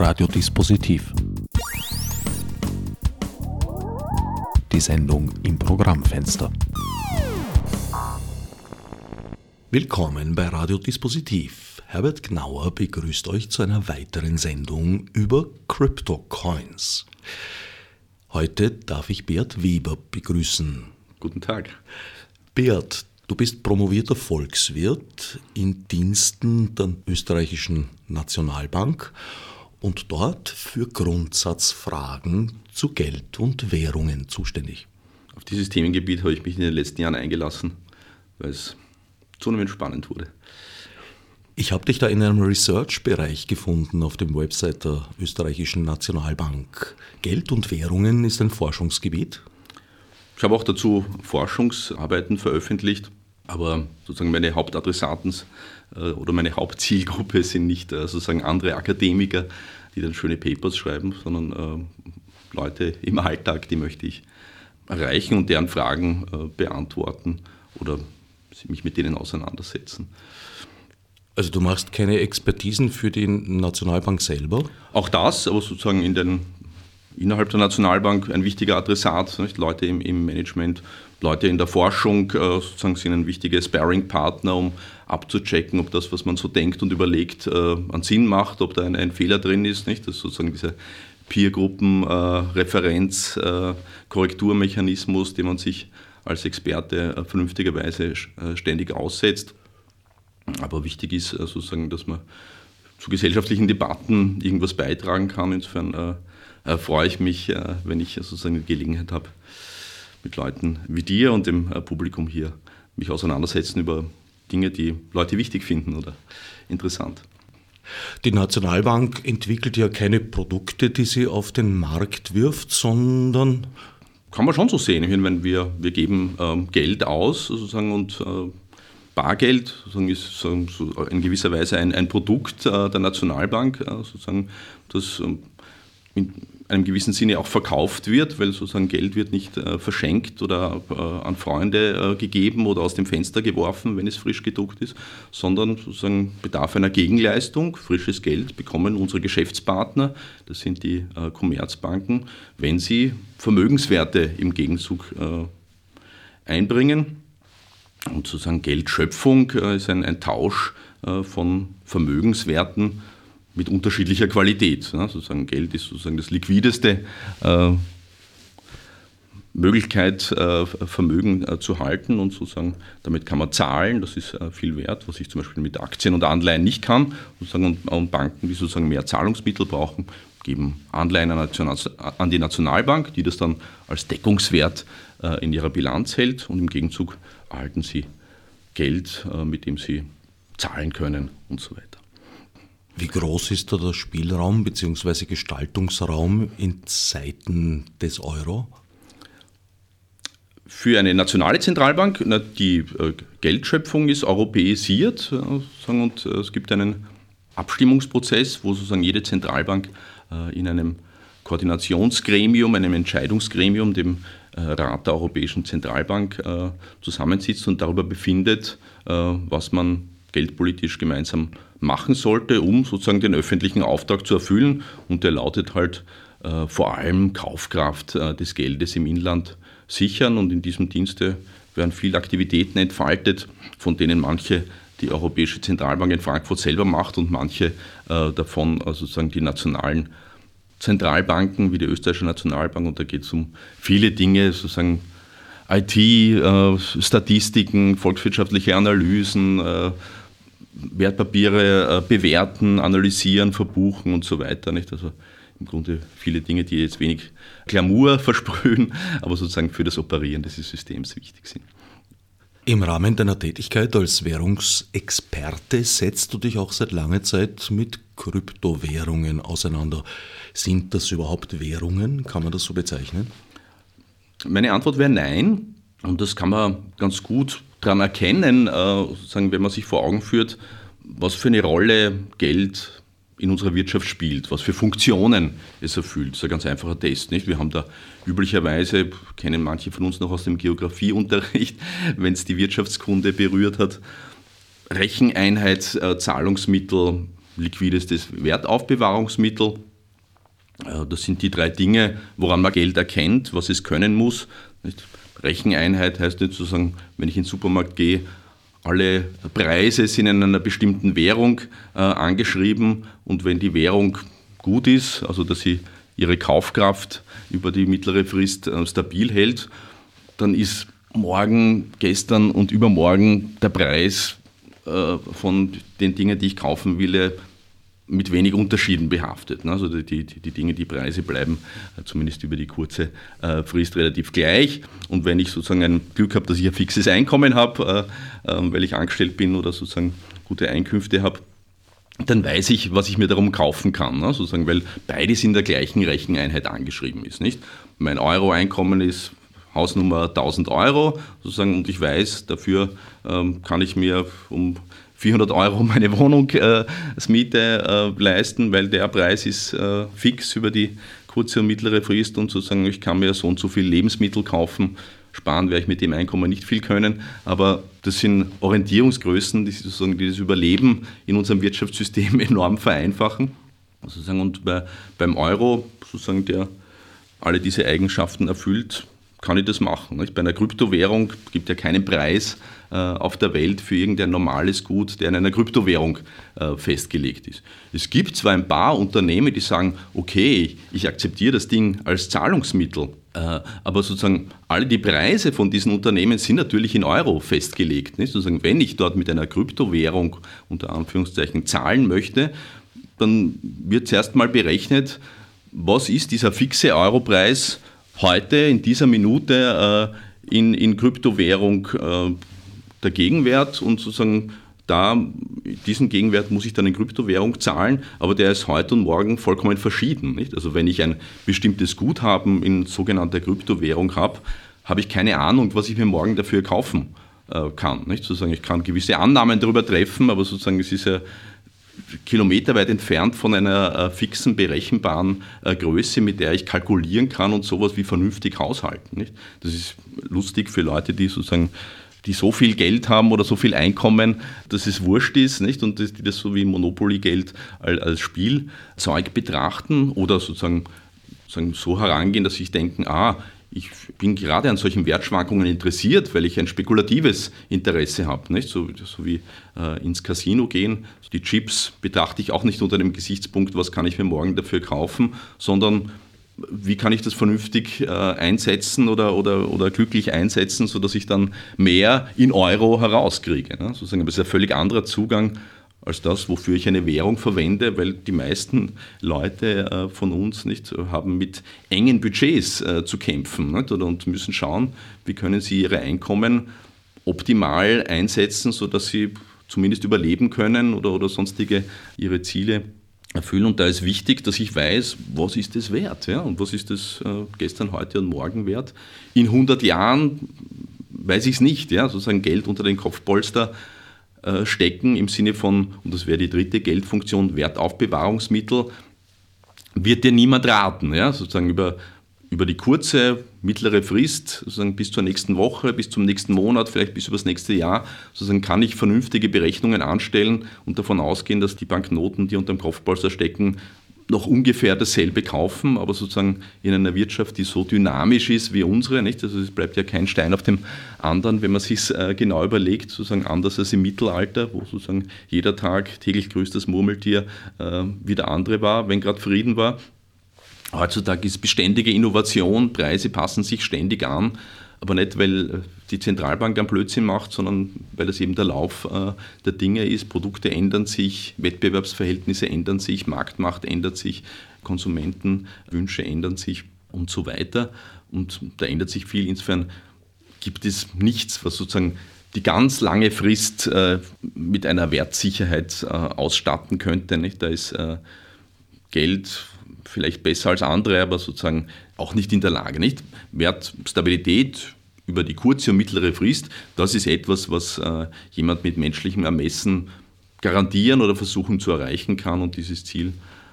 Radiodispositiv. Die Sendung im Programmfenster. Willkommen bei Radiodispositiv. Herbert Gnauer begrüßt euch zu einer weiteren Sendung über Crypto-Coins. Heute darf ich Beat Weber begrüßen. Guten Tag. Beat, du bist promovierter Volkswirt in Diensten der österreichischen Nationalbank und dort für Grundsatzfragen zu Geld und Währungen zuständig. Auf dieses Themengebiet habe ich mich in den letzten Jahren eingelassen, weil es zunehmend spannend wurde. Ich habe dich da in einem Research-Bereich gefunden auf dem Website der österreichischen Nationalbank. Geld und Währungen ist ein Forschungsgebiet. Ich habe auch dazu Forschungsarbeiten veröffentlicht, aber sozusagen meine Hauptadressaten oder meine Hauptzielgruppe sind nicht äh, sozusagen andere Akademiker, die dann schöne Papers schreiben, sondern äh, Leute im Alltag, die möchte ich erreichen und deren Fragen beantworten oder mich mit denen auseinandersetzen. Also du machst keine Expertisen für die Nationalbank selber? Auch das, aber sozusagen in den, innerhalb der Nationalbank ein wichtiger Adressat, nicht? Leute im, im Management, Leute in der Forschung äh, sozusagen sind ein wichtiger Sparring-Partner, um abzuchecken, ob das, was man so denkt und überlegt, äh, einen Sinn macht, ob da ein, ein, Fehler drin ist. Nicht? Das ist sozusagen dieser Peer-Gruppen-Referenz, äh, Korrekturmechanismus, den man sich als Experte äh, vernünftigerweise äh, ständig aussetzt. Aber wichtig ist äh, sozusagen, dass man zu gesellschaftlichen Debatten irgendwas beitragen kann. Insofern äh, freue ich mich, äh, wenn ich sozusagen die Gelegenheit habe, mit Leuten wie dir und dem äh, Publikum hier mich auseinandersetzen über Dinge, die Leute wichtig finden oder interessant. Die Nationalbank entwickelt ja keine Produkte, die sie auf den Markt wirft, sondern kann man schon so sehen. Ich meine, wir, wir geben ähm, Geld aus sozusagen und äh, Bargeld sozusagen ist so in gewisser Weise ein, ein Produkt äh, der Nationalbank, äh, sozusagen, das ähm, in einem gewissen Sinne auch verkauft wird, weil sozusagen Geld wird nicht äh, verschenkt oder äh, an Freunde äh, gegeben oder aus dem Fenster geworfen, wenn es frisch gedruckt ist, sondern sozusagen bedarf einer Gegenleistung. Frisches Geld bekommen unsere Geschäftspartner, das sind die äh, Commerzbanken, wenn sie Vermögenswerte im Gegenzug äh, einbringen. Und sozusagen Geldschöpfung äh, ist ein, ein Tausch von Vermögenswerten mit unterschiedlicher Qualität. Ne? Sozusagen Geld ist sozusagen das liquideste äh, Möglichkeit, äh, Vermögen äh, zu halten und sozusagen damit kann man zahlen, das ist äh, viel wert, was ich zum Beispiel mit Aktien und Anleihen nicht kann. Sozusagen, und, und Banken, die sozusagen mehr Zahlungsmittel brauchen, geben Anleihen an die Nationalbank, die das dann als Deckungswert äh, in ihrer Bilanz hält und im Gegenzug erhalten sie Geld, äh, mit dem sie zahlen können und so weiter. Wie groß ist da der Spielraum bzw. Gestaltungsraum in Zeiten des Euro? Für eine nationale Zentralbank, die äh, Geldschöpfung ist europäisiert äh, und äh, es gibt einen Abstimmungsprozess, wo sozusagen jede Zentralbank in einem Koordinationsgremium, einem Entscheidungsgremium, dem Rat der Europäischen Zentralbank zusammensitzt und darüber befindet, was man geldpolitisch gemeinsam machen sollte, um sozusagen den öffentlichen Auftrag zu erfüllen. Und der lautet halt äh, vor allem Kaufkraft äh, des Geldes im Inland sichern. Und in diesem Dienste werden viele Aktivitäten entfaltet, von denen manche die Europäische Zentralbank in Frankfurt selber macht und manche äh, davon also sozusagen die nationalen Zentralbanken wie die Österreichische Nationalbank. Und da geht es um viele Dinge, sozusagen IT, äh, Statistiken, volkswirtschaftliche Analysen, äh, Wertpapiere äh, bewerten, analysieren, verbuchen und so weiter. Nicht? Also im Grunde viele Dinge, die jetzt wenig Glamour versprühen, aber sozusagen für das Operieren dieses Systems wichtig sind. Im Rahmen deiner Tätigkeit als Währungsexperte setzt du dich auch seit langer Zeit mit Kryptowährungen auseinander. Sind das überhaupt Währungen? Kann man das so bezeichnen? Meine Antwort wäre nein. Und das kann man ganz gut daran erkennen, äh, sozusagen, wenn man sich vor Augen führt, was für eine Rolle Geld in unserer Wirtschaft spielt, was für Funktionen es erfüllt. Das ist ein ganz einfacher Test. Nicht? Wir haben da üblicherweise, kennen manche von uns noch aus dem Geografieunterricht, wenn es die Wirtschaftskunde berührt hat, Recheneinheit, äh, Zahlungsmittel, liquidestes Wertaufbewahrungsmittel. Äh, das sind die drei Dinge, woran man Geld erkennt, was es können muss. Recheneinheit heißt nicht sozusagen, wenn ich in den Supermarkt gehe, alle Preise sind in einer bestimmten Währung äh, angeschrieben. Und wenn die Währung gut ist, also dass sie ihre Kaufkraft über die mittlere Frist äh, stabil hält, dann ist morgen, gestern und übermorgen der Preis äh, von den Dingen, die ich kaufen will, mit wenig Unterschieden behaftet. Ne? Also die, die, die Dinge, die Preise bleiben äh, zumindest über die kurze äh, Frist relativ gleich. Und wenn ich sozusagen ein Glück habe, dass ich ein fixes Einkommen habe, ähm, weil ich angestellt bin oder sozusagen gute Einkünfte habe, dann weiß ich, was ich mir darum kaufen kann, ne? sozusagen, weil beides in der gleichen Recheneinheit angeschrieben ist. Nicht? Mein Euro-Einkommen ist Hausnummer 1000 Euro sozusagen und ich weiß, dafür ähm, kann ich mir um 400 Euro meine Wohnungsmiete äh, leisten, weil der Preis ist äh, fix über die kurze und mittlere Frist und sozusagen ich kann mir so und so viel Lebensmittel kaufen. Sparen werde ich mit dem Einkommen nicht viel können, aber das sind Orientierungsgrößen, die sozusagen das Überleben in unserem Wirtschaftssystem enorm vereinfachen. Sozusagen und bei, beim Euro, sozusagen der alle diese Eigenschaften erfüllt, kann ich das machen. Bei einer Kryptowährung gibt ja keinen Preis äh, auf der Welt für irgendein normales Gut, der in einer Kryptowährung äh, festgelegt ist. Es gibt zwar ein paar Unternehmen, die sagen, okay, ich akzeptiere das Ding als Zahlungsmittel, äh, aber sozusagen alle die Preise von diesen Unternehmen sind natürlich in Euro festgelegt. Sozusagen, wenn ich dort mit einer Kryptowährung unter Anführungszeichen zahlen möchte, dann wird zuerst mal berechnet, was ist dieser fixe Europreis heute in dieser Minute äh, in, in Kryptowährung äh, der Gegenwert und sozusagen da, diesen Gegenwert muss ich dann in Kryptowährung zahlen, aber der ist heute und morgen vollkommen verschieden. Nicht? Also wenn ich ein bestimmtes Guthaben in sogenannter Kryptowährung habe, habe ich keine Ahnung, was ich mir morgen dafür kaufen äh, kann. Nicht? Sozusagen, ich kann gewisse Annahmen darüber treffen, aber sozusagen es ist ja kilometerweit entfernt von einer äh, fixen, berechenbaren äh, Größe, mit der ich kalkulieren kann und sowas wie vernünftig haushalten. Nicht? Das ist lustig für Leute, die sozusagen die so viel Geld haben oder so viel Einkommen, dass es wurscht ist, nicht? Und die das so wie Monopoly-Geld als Spielzeug betrachten oder sozusagen, sozusagen so herangehen, dass sie denken, ah, ich bin gerade an solchen Wertschwankungen interessiert, weil ich ein spekulatives Interesse habe. Nicht? So, so wie äh, ins Casino gehen. Die Chips betrachte ich auch nicht unter dem Gesichtspunkt, was kann ich mir morgen dafür kaufen, sondern wie kann ich das vernünftig äh, einsetzen oder, oder, oder glücklich einsetzen, sodass ich dann mehr in Euro herauskriege. Ne? Sozusagen, das ist ein völlig anderer Zugang als das, wofür ich eine Währung verwende, weil die meisten Leute äh, von uns nicht haben mit engen Budgets äh, zu kämpfen nicht? und müssen schauen, wie können sie ihre Einkommen optimal einsetzen, sodass sie zumindest überleben können oder, oder sonstige ihre Ziele erfüllen. Und da ist wichtig, dass ich weiß, was ist das wert ja? und was ist das äh, gestern, heute und morgen wert. In 100 Jahren weiß ich es nicht, ja? sozusagen Geld unter den Kopfpolster äh, stecken im Sinne von, und das wäre die dritte Geldfunktion, Wertaufbewahrungsmittel, wird dir niemand raten. Ja? Sozusagen über, über die kurze, mittlere Frist, sozusagen bis zur nächsten Woche, bis zum nächsten Monat, vielleicht bis über das nächste Jahr, sozusagen kann ich vernünftige Berechnungen anstellen und davon ausgehen, dass die Banknoten, die unter dem Kopfpolster stecken, noch ungefähr dasselbe kaufen, aber sozusagen in einer Wirtschaft, die so dynamisch ist wie unsere, nicht? Also es bleibt ja kein Stein auf dem anderen, wenn man sich äh, genau überlegt, sozusagen anders als im Mittelalter, wo sozusagen jeder Tag täglich grüßt das Murmeltier äh, wie der andere war, wenn gerade Frieden war. Heutzutage ist beständige Innovation, Preise passen sich ständig an aber nicht, weil äh, die Zentralbank einen Blödsinn macht, sondern weil das eben der Lauf äh, der Dinge ist. Produkte ändern sich, Wettbewerbsverhältnisse ändern sich, Marktmacht ändert sich, Konsumentenwünsche ändern sich und so weiter. Und da ändert sich viel. Insofern gibt es nichts, was sozusagen die ganz lange Frist äh, mit einer Wertsicherheit ausstatten könnte. Da ist Geld vielleicht besser als andere, aber sozusagen auch nicht in der Lage. Nicht? Wertstabilität über die kurze und mittlere Frist, das ist etwas, was äh, jemand mit menschlichem Ermessen garantieren oder versuchen zu erreichen kann und dieses Ziel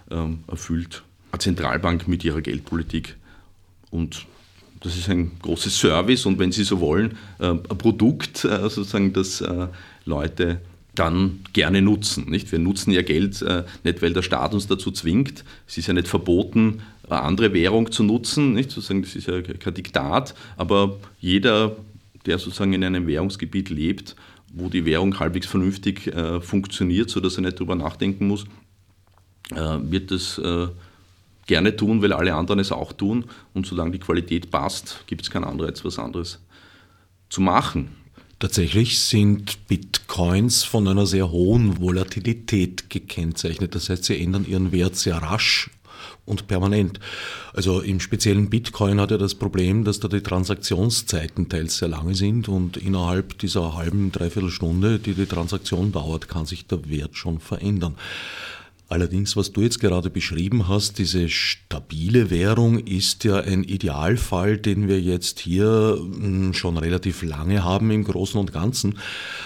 ähm, erfüllt eine Zentralbank mit ihrer Geldpolitik. Und das ist ein großes Service und wenn Sie so wollen, äh, ein Produkt, äh, sozusagen, das äh, Leute dann gerne nutzen. Nicht? Wir nutzen ja Geld äh, nicht, weil der Staat uns dazu zwingt. Es ist ja nicht verboten, eine andere Währung zu nutzen. Nicht? Sozusagen, das ist ja kein Diktat, aber jeder, der sozusagen in einem Währungsgebiet lebt, wo die Währung halbwegs vernünftig äh, funktioniert, sodass er nicht darüber nachdenken muss, äh, wird das äh, gerne tun, weil alle anderen es auch tun. Und solange die Qualität passt, gibt es keinen Anreiz, was anderes zu machen. Tatsächlich sind Bitcoins von einer sehr hohen Volatilität gekennzeichnet. Das heißt, sie ändern ihren Wert sehr rasch und permanent. Also im speziellen Bitcoin hat er das Problem, dass da die Transaktionszeiten teils sehr lange sind und innerhalb dieser halben, dreiviertel Stunde, die die Transaktion dauert, kann sich der Wert schon verändern. Allerdings, was du jetzt gerade beschrieben hast, diese stabile Währung ist ja ein Idealfall, den wir jetzt hier hm, schon relativ lange haben im Großen und Ganzen.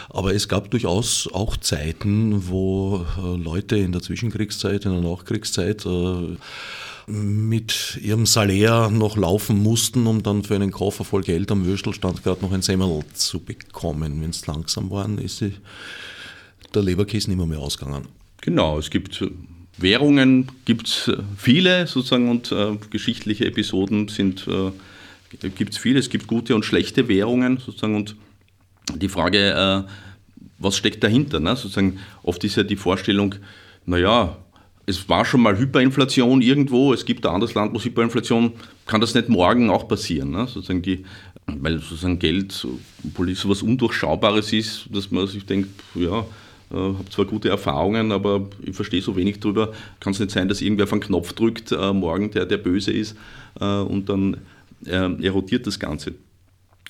Aber es gab durchaus auch Zeiten, wo äh, Leute in der Zwischenkriegszeit, in der Nachkriegszeit äh, mit ihrem Salär noch laufen mussten, um dann für einen Koffer voll Geld am Würstelstand gerade noch ein Semmel zu bekommen. Wenn es langsam waren, ist der Leberkäse nicht mehr, mehr ausgegangen. Genau, es gibt äh, Währungen, gibt es äh, viele sozusagen und äh, geschichtliche Episoden sind, äh, gibt es viele. Es gibt gute und schlechte Währungen sozusagen und die Frage, äh, was steckt dahinter? Ne? Sozusagen oft ist ja die Vorstellung, naja, es war schon mal Hyperinflation irgendwo, es gibt ein anderes Land, wo es Hyperinflation, kann das nicht morgen auch passieren? Ne? Sozusagen die, weil sozusagen Geld so was Undurchschaubares ist, dass man sich denkt, ja, äh, habe zwar gute Erfahrungen, aber ich verstehe so wenig drüber. Kann es nicht sein, dass irgendwer auf einen Knopf drückt äh, morgen, der, der böse ist, äh, und dann erodiert das Ganze.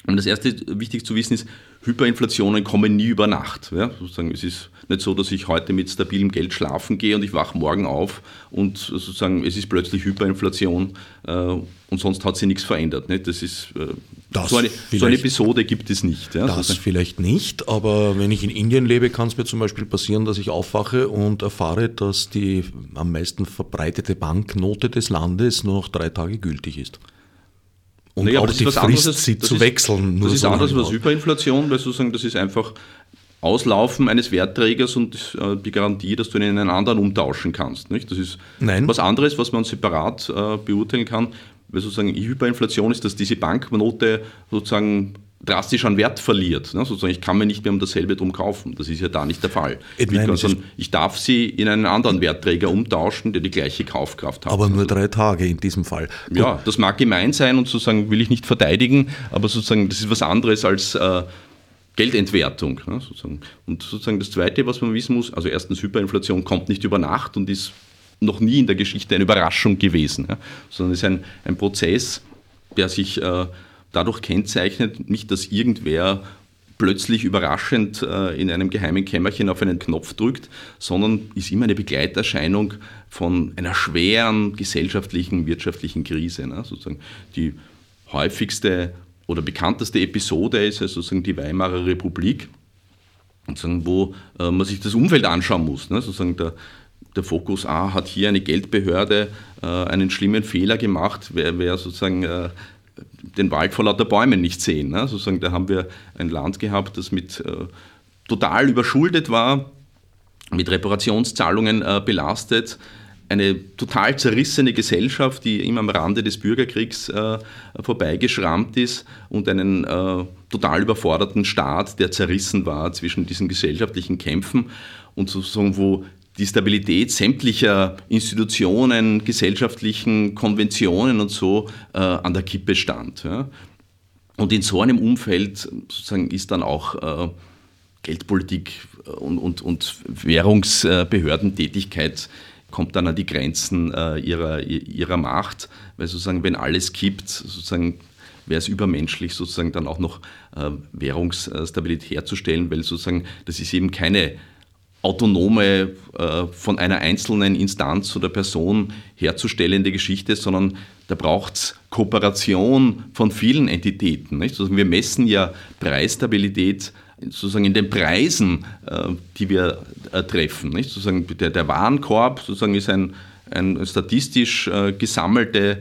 Und das erste wichtig zu wissen ist, Hyperinflationen kommen nie über Nacht. Ja? Sozusagen, es ist nicht so, dass ich heute mit stabilem Geld schlafen gehe und ich wache morgen auf und sozusagen es ist plötzlich Hyperinflation äh, und sonst hat sich nichts verändert. Nicht? Das ist äh, das so, eine, so, eine, Episode gibt es nicht. Ja? Das sozusagen. vielleicht nicht, aber wenn ich in Indien lebe, kann es mir zum Beispiel passieren, dass ich aufwache und erfahre, dass die am meisten verbreitete Banknote des Landes nur noch drei Tage gültig ist. Und naja, auch die Frist, anderes, sie zu ist, wechseln. das ist so anders als Hyperinflation, weil sozusagen das ist einfach Auslaufen eines Wertträgers und äh, die Garantie, dass du ihn in einen anderen umtauschen kannst. Nicht? Das ist Nein. was anderes, was man separat äh, beurteilen kann. Weil sozusagen Hyperinflation ist, dass diese Banknote sozusagen drastisch an Wert verliert. Ne? Sozusagen, ich kann mir nicht mehr um dasselbe drum kaufen. Das ist ja da nicht der Fall. Nein, also, ich darf sie in einen anderen Wertträger umtauschen, der die gleiche Kaufkraft hat. Aber nur drei Tage in diesem Fall. Gut. Ja, das mag gemein sein und sozusagen will ich nicht verteidigen, aber sozusagen das ist was anderes als äh, Geldentwertung. Ne? Sozusagen. Und sozusagen das Zweite, was man wissen muss, also erstens Hyperinflation kommt nicht über Nacht und ist noch nie in der Geschichte eine Überraschung gewesen, ja? sondern es ist ein, ein Prozess, der sich äh, dadurch kennzeichnet, nicht, dass irgendwer plötzlich überraschend äh, in einem geheimen Kämmerchen auf einen Knopf drückt, sondern ist immer eine Begleiterscheinung von einer schweren gesellschaftlichen, wirtschaftlichen Krise. Ne? Sozusagen die häufigste oder bekannteste Episode ist also sozusagen die Weimarer Republik, sozusagen, wo äh, man sich das Umfeld anschauen muss. Ne? Sozusagen der, der Fokus A hat hier eine Geldbehörde äh, einen schlimmen Fehler gemacht, wer, wer sozusagen äh, den Wald vor lauter Bäumen nicht sehen. Ne? Sozusagen, da haben wir ein Land gehabt, das mit äh, total überschuldet war, mit Reparationszahlungen äh, belastet, eine total zerrissene Gesellschaft, die immer am Rande des Bürgerkriegs äh, vorbeigeschrammt ist und einen äh, total überforderten Staat, der zerrissen war zwischen diesen gesellschaftlichen Kämpfen und sozusagen, wo die Stabilität sämtlicher Institutionen, gesellschaftlichen Konventionen und so äh, an der Kippe stand. Ja. Und in so einem Umfeld sozusagen ist dann auch äh, Geldpolitik und, und, und Währungsbehördentätigkeit kommt dann an die Grenzen äh, ihrer, ihrer Macht, weil sozusagen, wenn alles kippt, sozusagen wäre es übermenschlich, sozusagen dann auch noch äh, Währungsstabilität herzustellen, weil sozusagen das ist eben keine autonome, äh, von einer einzelnen Instanz oder Person herzustellende Geschichte, sondern da braucht es Kooperation von vielen Entitäten. Nicht? Also wir messen ja Preisstabilität sozusagen in den Preisen, äh, die wir äh, treffen. Nicht? Sozusagen der, der Warenkorb sozusagen ist ein, ein statistisch gesammelter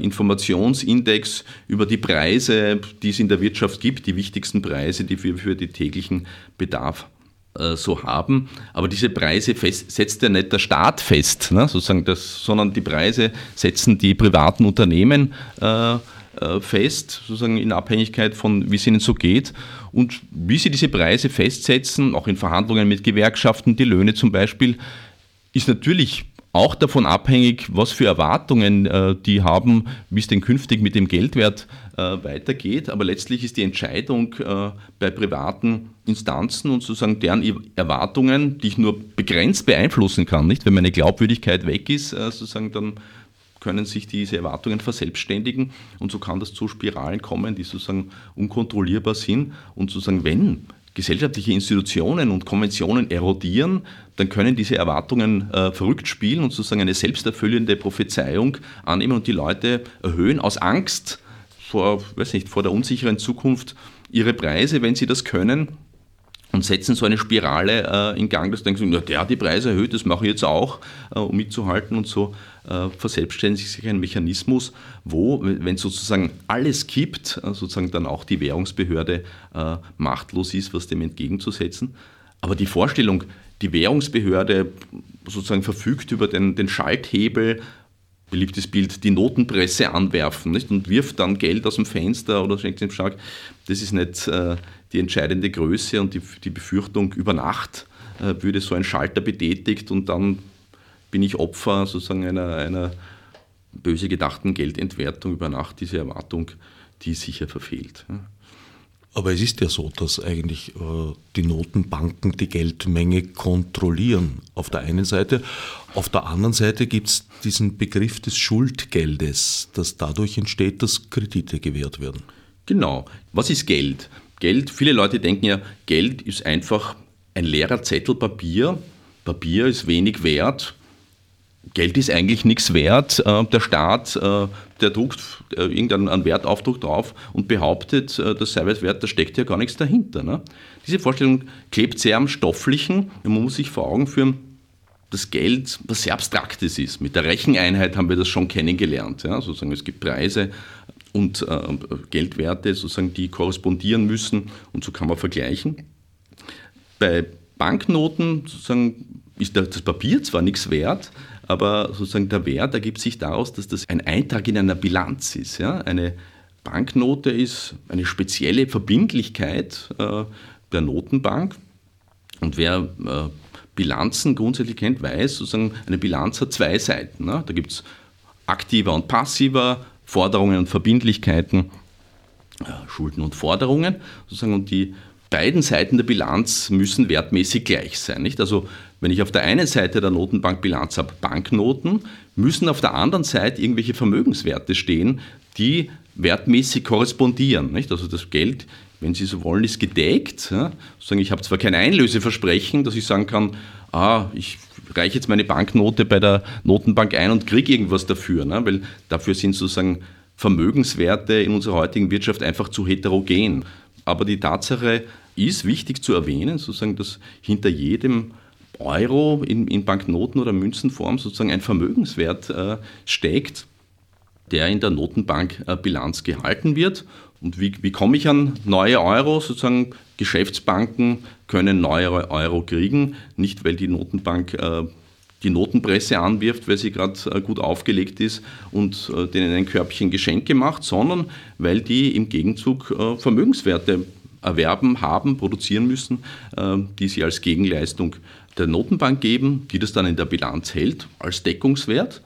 Informationsindex über die Preise, die es in der Wirtschaft gibt, die wichtigsten Preise, die wir für den täglichen Bedarf so haben. Aber diese Preise fest, setzt ja nicht der Staat fest, ne, sozusagen das, sondern die Preise setzen die privaten Unternehmen äh, äh, fest, sozusagen in Abhängigkeit von, wie es ihnen so geht. Und wie sie diese Preise festsetzen, auch in Verhandlungen mit Gewerkschaften, die Löhne zum Beispiel, ist natürlich auch davon abhängig, was für Erwartungen äh, die haben, wie es denn künftig mit dem Geldwert äh, weitergeht. Aber letztlich ist die Entscheidung äh, bei privaten Instanzen und sozusagen deren Erwartungen, die ich nur begrenzt beeinflussen kann. Nicht, wenn meine Glaubwürdigkeit weg ist, äh, sozusagen dann können sich diese Erwartungen verselbstständigen und so kann das zu Spiralen kommen, die sozusagen unkontrollierbar sind und sozusagen wenn gesellschaftliche Institutionen und Konventionen erodieren, dann können diese Erwartungen äh, verrückt spielen und sozusagen eine selbsterfüllende Prophezeiung annehmen und die Leute erhöhen aus Angst vor, weiß nicht, vor der unsicheren Zukunft ihre Preise, wenn sie das können und setzen so eine Spirale äh, in Gang, dass denken, ja, der hat die Preise erhöht, das mache ich jetzt auch, äh, um mitzuhalten und so äh, verselbstständigt sich ein Mechanismus, wo, wenn sozusagen alles kippt, äh, sozusagen dann auch die Währungsbehörde äh, machtlos ist, was dem entgegenzusetzen. Aber die Vorstellung, die Währungsbehörde sozusagen verfügt über den, den Schalthebel, beliebtes Bild, die Notenpresse anwerfen nicht? und wirft dann Geld aus dem Fenster oder schenkt den Stark. Das ist nicht äh, die entscheidende Größe und die, die Befürchtung, über Nacht äh, würde so ein Schalter betätigt und dann bin ich Opfer sozusagen einer, einer böse gedachten Geldentwertung über Nacht, diese Erwartung, die sicher verfehlt. Aber es ist ja so, dass eigentlich äh, die Notenbanken die Geldmenge kontrollieren. Auf der einen Seite. Auf der anderen Seite gibt es diesen Begriff des Schuldgeldes, dass dadurch entsteht, dass Kredite gewährt werden. Genau. Was ist Geld? Geld, viele Leute denken ja, Geld ist einfach ein leerer Zettel Papier. Papier ist wenig wert. Geld ist eigentlich nichts wert. Äh, der Staat, äh, der druckt äh, irgendeinen Wertaufdruck drauf und behauptet, das sei was wert, da steckt ja gar nichts dahinter. Ne? Diese Vorstellung klebt sehr am Stofflichen. Man muss sich vor Augen führen, dass Geld was sehr Abstraktes ist. Mit der Recheneinheit haben wir das schon kennengelernt. Ja? Sozusagen, es gibt Preise und äh, Geldwerte, sozusagen, die korrespondieren müssen und so kann man vergleichen. Bei Banknoten sozusagen, ist das Papier zwar nichts wert, aber sozusagen der Wert ergibt sich daraus, dass das ein Eintrag in einer Bilanz ist. Ja? Eine Banknote ist eine spezielle Verbindlichkeit äh, der Notenbank. Und wer äh, Bilanzen grundsätzlich kennt, weiß, sozusagen eine Bilanz hat zwei Seiten. Ne? Da gibt es aktiver und passiver, Forderungen und Verbindlichkeiten, äh, Schulden und Forderungen. Sozusagen, und die beiden Seiten der Bilanz müssen wertmäßig gleich sein. Nicht? Also wenn ich auf der einen Seite der Notenbankbilanz habe Banknoten, müssen auf der anderen Seite irgendwelche Vermögenswerte stehen, die wertmäßig korrespondieren. Nicht? Also das Geld, wenn Sie so wollen, ist gedeckt. Ja? Ich habe zwar kein Einlöseversprechen, dass ich sagen kann, ah, ich reiche jetzt meine Banknote bei der Notenbank ein und kriege irgendwas dafür, ne? weil dafür sind sozusagen Vermögenswerte in unserer heutigen Wirtschaft einfach zu heterogen. Aber die Tatsache ist wichtig zu erwähnen, sozusagen, dass hinter jedem Euro in, in Banknoten oder Münzenform sozusagen ein Vermögenswert äh, steckt, der in der Notenbankbilanz gehalten wird. Und wie, wie komme ich an neue Euro? Sozusagen Geschäftsbanken können neue Euro kriegen, nicht weil die Notenbank äh, die Notenpresse anwirft, weil sie gerade äh, gut aufgelegt ist und äh, denen ein Körbchen Geschenke macht, sondern weil die im Gegenzug äh, Vermögenswerte erwerben, haben, produzieren müssen, die sie als Gegenleistung der Notenbank geben, die das dann in der Bilanz hält als Deckungswert.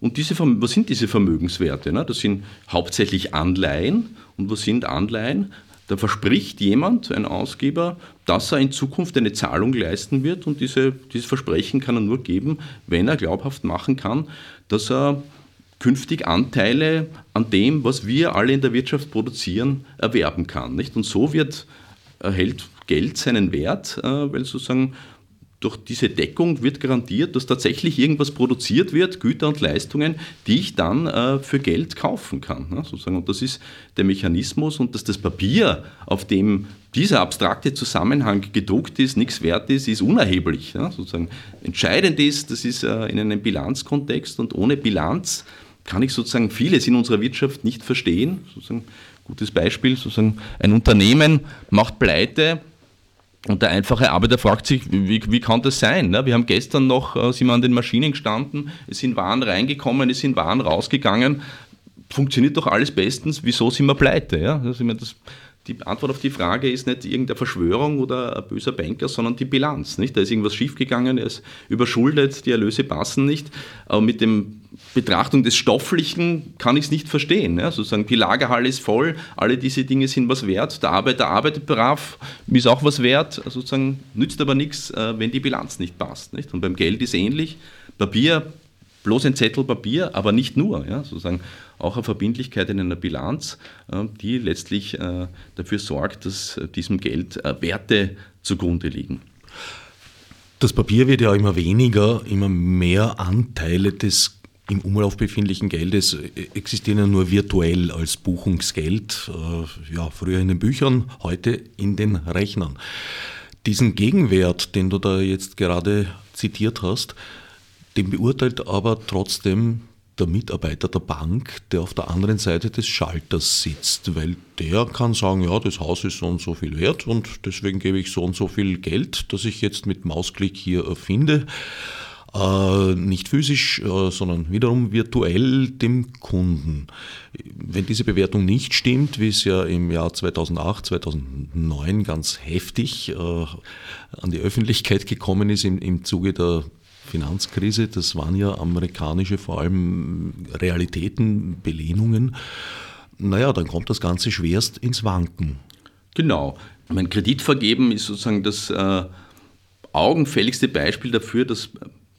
Und diese, was sind diese Vermögenswerte? Ne? Das sind hauptsächlich Anleihen. Und was sind Anleihen? Da verspricht jemand, ein Ausgeber, dass er in Zukunft eine Zahlung leisten wird und diese, dieses Versprechen kann er nur geben, wenn er glaubhaft machen kann, dass er künftig Anteile an dem, was wir alle in der Wirtschaft produzieren, erwerben kann. Nicht? Und so wird, erhält Geld seinen Wert, äh, weil sozusagen durch diese Deckung wird garantiert, dass tatsächlich irgendwas produziert wird, Güter und Leistungen, die ich dann äh, für Geld kaufen kann. Ne, sozusagen. Und das ist der Mechanismus und dass das Papier, auf dem dieser abstrakte Zusammenhang gedruckt ist, nichts wert ist, ist unerheblich. Ne, sozusagen. Entscheidend ist, das ist äh, in einem Bilanzkontext und ohne Bilanz kann ich sozusagen vieles in unserer Wirtschaft nicht verstehen. Sozusagen, gutes Beispiel, sozusagen ein Unternehmen macht pleite, Und der einfache Arbeiter fragt sich, wie, wie kann das sein? Ne? Wir haben gestern noch, äh, sind wir an den Maschinen gestanden, es sind Waren reingekommen, es sind Waren rausgegangen. Funktioniert doch alles bestens, wieso sind wir pleite? Ja? Also, das, die Antwort auf die Frage ist nicht irgendeine Verschwörung oder ein böser Banker, sondern die Bilanz. Nicht? Da ist irgendwas schiefgegangen, er ist überschuldet, die Erlöse passen nicht. Aber mit der Betrachtung des Stofflichen kann ich es nicht verstehen. Ja? Sozusagen die Lagerhalle ist voll, alle diese Dinge sind was wert, der Arbeiter arbeitet brav, ist auch was wert, sozusagen nützt aber nichts, äh, wenn die Bilanz nicht passt. Nicht? Und beim Geld ist ähnlich. Papier bloß ein Zettel Papier, aber nicht nur, ja, sozusagen auch eine Verbindlichkeit in einer Bilanz, äh, die letztlich äh, dafür sorgt, dass diesem Geld äh, Werte zugrunde liegen. Das Papier wird ja immer weniger, immer mehr Anteile des im Umlauf befindlichen Geldes existieren ja nur virtuell als Buchungsgeld, ja, früher in den Büchern, heute in den Rechnern. Diesen Gegenwert, den du da jetzt gerade zitiert hast, den beurteilt aber trotzdem der Mitarbeiter der Bank, der auf der anderen Seite des Schalters sitzt, weil der kann sagen, ja, das Haus ist so und so viel wert und deswegen gebe ich so und so viel Geld, das ich jetzt mit Mausklick hier erfinde. Äh, nicht physisch, äh, sondern wiederum virtuell dem Kunden. Wenn diese Bewertung nicht stimmt, wie es ja im Jahr 2008, 2009 ganz heftig äh, an die Öffentlichkeit gekommen ist im, im Zuge der Finanzkrise, das waren ja amerikanische vor allem Realitäten, Belehnungen. Naja, dann kommt das Ganze schwerst ins Wanken. Genau. Mein Kredit vergeben ist sozusagen das äh, augenfälligste Beispiel dafür, dass